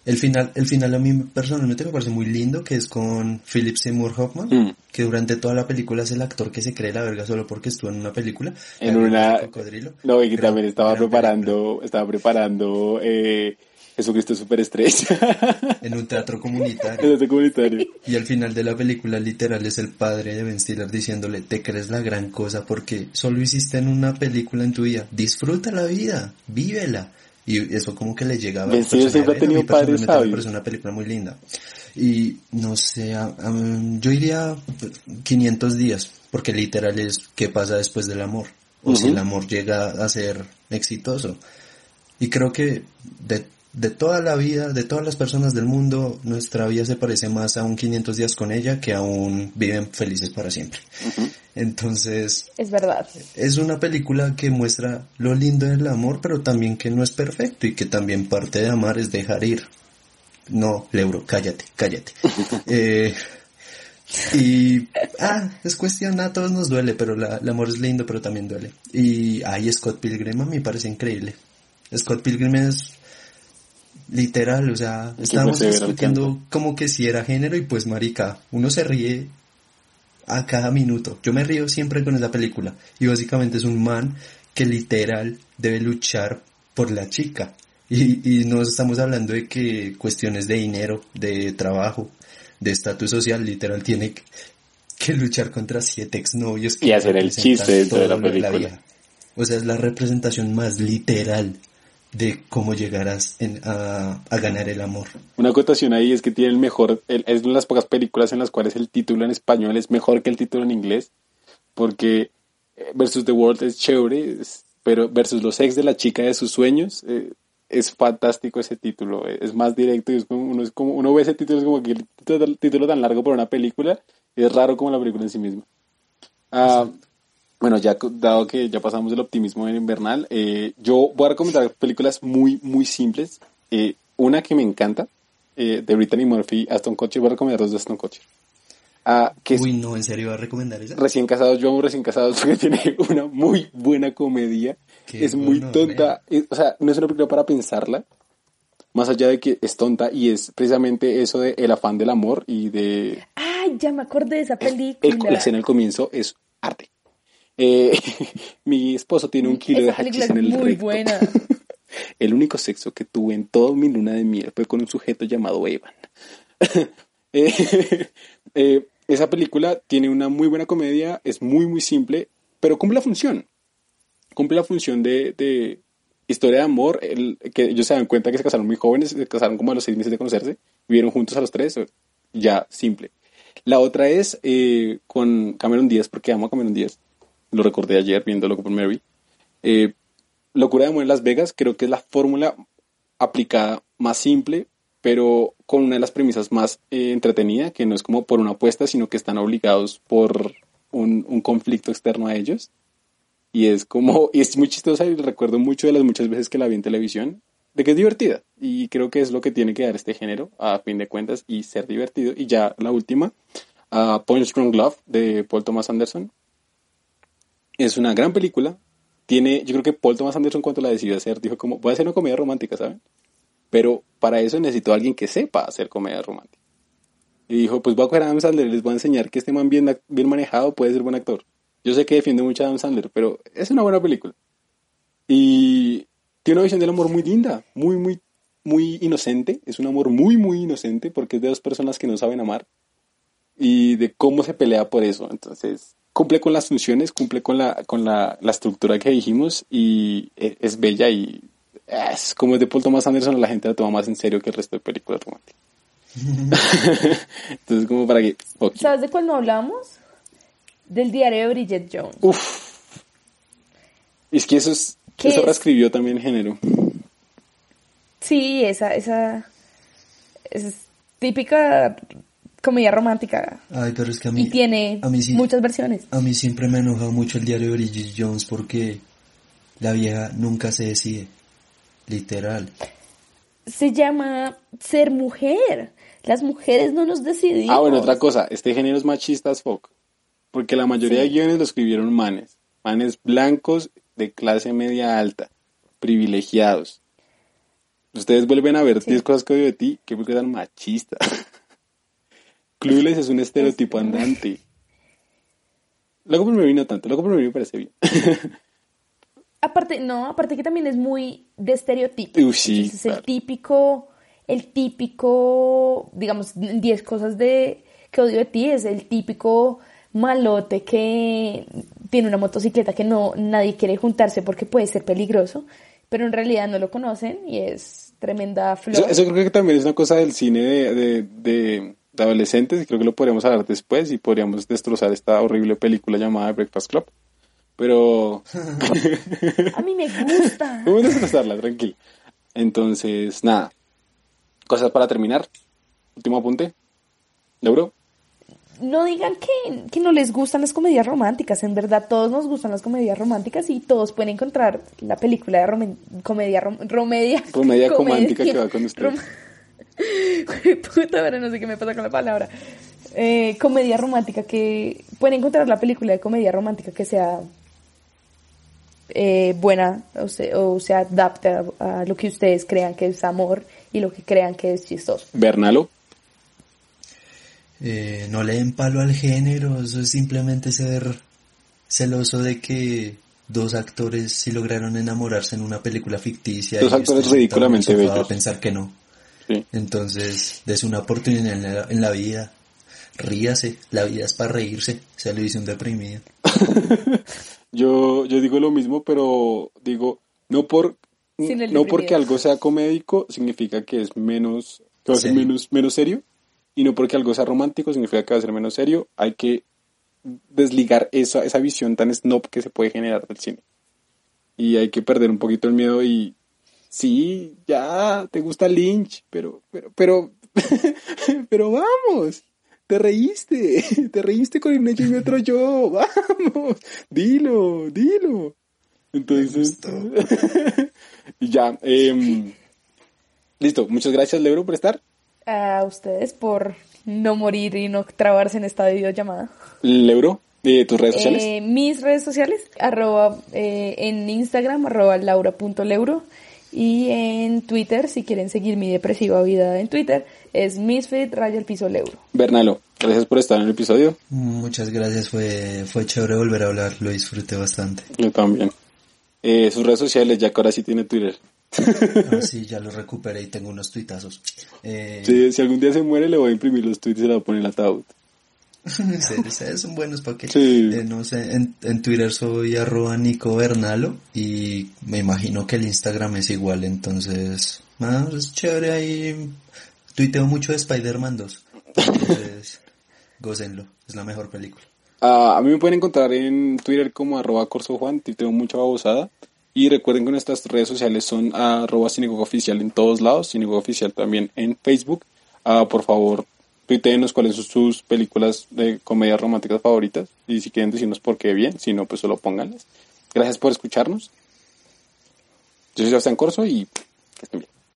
El final, el final a mí personalmente me parece muy lindo, que es con Philip Seymour Hoffman, Mm. que durante toda la película es el actor que se cree la verga solo porque estuvo en una película. En una- cocodrilo. No, y que Gran- también estaba preparando, estaba preparando eh, Jesucristo Superestrella. En un teatro comunitario. en este comunitario. Y al final de la película literal es el padre de Ben Stiller diciéndole, te crees la gran cosa porque solo hiciste en una película en tu vida. Disfruta la vida, vívela. Y eso como que le llegaba personaje. siempre ha A tenido padres sabios. parece una película muy linda. Y no sé, a- a- yo iría 500 días, porque literal es qué pasa después del amor. O si el amor llega a ser exitoso. Y creo que de, de toda la vida, de todas las personas del mundo, nuestra vida se parece más a un 500 días con ella que a un viven felices para siempre. Entonces, Es verdad. es una película que muestra lo lindo del amor, pero también que no es perfecto y que también parte de amar es dejar ir. No, Leuro, cállate, cállate. Eh, y, ah, es cuestión, a todos nos duele, pero la- el amor es lindo, pero también duele. Y, ay, Scott Pilgrim a mí me parece increíble. Scott Pilgrim es literal, o sea, estábamos discutiendo como que si era género y pues marica, uno se ríe a cada minuto. Yo me río siempre con esa película. Y básicamente es un man que literal debe luchar por la chica. Y, y no estamos hablando de que cuestiones de dinero, de trabajo, de estatus social, literal tiene que, que luchar contra siete exnovios. que Y hacer el chiste dentro de la película. O sea, es la representación más literal de cómo llegarás en- a, a ganar el amor. Una acotación ahí es que tiene el mejor, el- es una de las pocas películas en las cuales el título en español es mejor que el título en inglés, porque eh, versus The World es chévere, es- pero versus los ex de la chica de sus sueños, eh, es fantástico ese título, eh, es más directo y es como, uno, es como, uno ve ese título, es como que el título, título tan largo para una película, es raro como la película en sí misma. Ah, bueno, ya dado que ya pasamos del optimismo en invernal, eh, yo voy a recomendar películas muy, muy simples. Eh, una que me encanta, eh, de Brittany Murphy, Aston Kutcher, voy a recomendar dos de Aston Kutcher. Ah, que es Uy, no, ¿en serio va a recomendar esa? Recién Casados, yo amo Recién Casados porque tiene una muy buena comedia. Qué es muy bueno, tonta. es- o sea, no es una película para pensarla. Más allá de que es tonta y es precisamente eso de el afán del amor y de Ay, ya me acordé de esa el- película. la escena al comienzo es arte. Eh, mi esposo tiene un kilo de Esa hachís en el muy recto. buena. El único sexo que tuve en toda mi luna de miel fue con un sujeto llamado Evan. Eh, eh, esa película tiene una muy buena comedia, es muy, muy simple, pero cumple la función. Cumple la función de, de historia de amor, el, que ellos se dan cuenta que se casaron muy jóvenes, se casaron como a los seis meses de conocerse, vivieron juntos a los tres, ya, simple. La otra es eh, con Cameron Díaz, porque amo a Cameron Díaz. Lo recordé ayer viendo Loco por Mary. Eh, Locura de Amor en Las Vegas creo que es la fórmula aplicada más simple, pero con una de las premisas más eh, entretenida, que no es como por una apuesta, sino que están obligados por un, un conflicto externo a ellos. Y es como, y es muy chistosa y recuerdo mucho de las muchas veces que la vi en televisión, de que es divertida. Y creo que es lo que tiene que dar este género, a fin de cuentas, y ser divertido. Y ya la última, uh, Punch Drunk Love, de Paul Thomas Anderson. Es una gran película. Tiene, yo creo que Paul Thomas Anderson cuando la decidió hacer, dijo como, voy a hacer una comedia romántica, ¿saben? Pero para eso necesito a alguien que sepa hacer comedia romántica. Y dijo, pues voy a coger a Adam Sandler les voy a enseñar que este man bien, bien manejado puede ser buen actor. Yo sé que defiende mucho a Adam Sandler, pero es una buena película. Y tiene una visión del amor muy linda, muy, muy, muy inocente. Es un amor muy, muy inocente porque es de dos personas que no saben amar y de cómo se pelea por eso. Entonces, cumple con las funciones, cumple con la, con la, la estructura que dijimos y e- es bella y es como es de Paul Thomas Anderson, la gente la toma más en serio que el resto de películas románticas. Entonces, como para que... ok. ¿Sabes de cuál no hablamos? Del diario de Bridget Jones. Uf. Es que eso es... ¿Qué Eso es? reescribió también género. Sí, esa, esa, esa es típica comedia romántica. Ay, pero es que a mí... Y tiene a mí sí- muchas versiones. A mí siempre me ha enojado mucho el diario de Bridget Jones porque la vieja nunca se decide. Literal. Se llama ser mujer. Las mujeres no nos decidimos. Ah, bueno, otra cosa. Este género es machista as fuck. Porque la mayoría de guiones lo escribieron manes. Manes blancos de clase media alta. Privilegiados. Ustedes vuelven a ver 10 cosas que odio de ti, qué película tan machista. Clueless es un estereotipo andante. Luego por me no tanto, luego por me parece bien. aparte, no, aparte que también es muy de estereotipo. Sí, es el típico, el típico, digamos, 10 cosas de que odio de ti, es el típico malote que tiene una motocicleta que no nadie quiere juntarse porque puede ser peligroso, pero en realidad no lo conocen y es tremenda flor. Eso, creo que también es una cosa del cine de, de, adolescentes y creo que lo podríamos hablar después y podríamos destrozar esta horrible película llamada Breakfast Club. Pero... A mí me gusta. Vamos a destrozarla, tranquilo. Entonces, nada. Cosas para terminar. Último apunte. ¿Logro? no digan que, no les gustan las comedias románticas. En verdad, todos nos gustan las comedias románticas y todos pueden encontrar la película de comedia romedia. Comedia romántica que va con usted. Puta, pero no sé qué me pasa con la palabra. Eh, comedia romántica que pueden encontrar la película de comedia romántica que sea eh, buena o se, o se adapte a, lo que ustedes crean que es amor y lo que crean que es chistoso. Bernalo. Eh, no le den palo al género, eso es simplemente ser celoso de que dos actores sí lograron enamorarse en una película ficticia. Dos actores ridículamente bellos. pensar que no. Entonces, des una oportunidad en la, vida. Ríase, la vida es para reírse, se lo dice un deprimido. yo, yo digo lo mismo, pero digo, no por no porque algo sea comédico significa que es menos, que menos, menos serio y no porque algo sea romántico significa que va a ser menos serio. Hay que desligar esa, esa visión tan snob que se puede generar del cine. Y hay que perder un poquito el miedo y sí, ya te gusta Lynch, pero, pero, pero, pero vamos, te reíste, te reíste con el y otro yo, vamos, dilo, dilo. Entonces, y ya, eh, listo, muchas gracias Lebro por estar a ustedes por no morir y no trabarse en esta videollamada. Leuro, ¿de tus redes sociales? Eh, mis redes sociales, arroba, eh, en Instagram, arroba laura.leuro y en Twitter, si quieren seguir mi depresiva vida en Twitter, es misfit raya el piso leuro. Bernalo, gracias por estar en el episodio. Muchas gracias, fue, fue chévere volver a hablar, lo disfruté bastante. Yo también. Eh, sus redes sociales, ya que ahora sí tiene Twitter. Ah, sí, ya lo recuperé y tengo unos tuitazos. Eh... Sí, si algún día se muere le voy a imprimir los tweets y se lo voy a poner en el ataúd. Son buenos para que... Eh, no sé, en, Twitter soy arroba Nico Bernalo y me imagino que el Instagram es igual, entonces... Más es chévere ahí. Tuiteo mucho de Spider-Man 2. Entonces, gócenlo, es la mejor película. Ah, a mí me pueden encontrar en Twitter como arroba Corso Juan, tuiteo mucha babosada. Y recuerden que nuestras redes sociales son arroba Oficial en todos lados, Sinagoga Oficial también en Facebook. Ah, por favor, tuiteenos cuáles son sus películas de comedias románticas favoritas. Y si quieren decirnos por qué bien, si no, pues solo pónganlas. Gracias por escucharnos. Yo soy Sebastián Corso y que estén bien.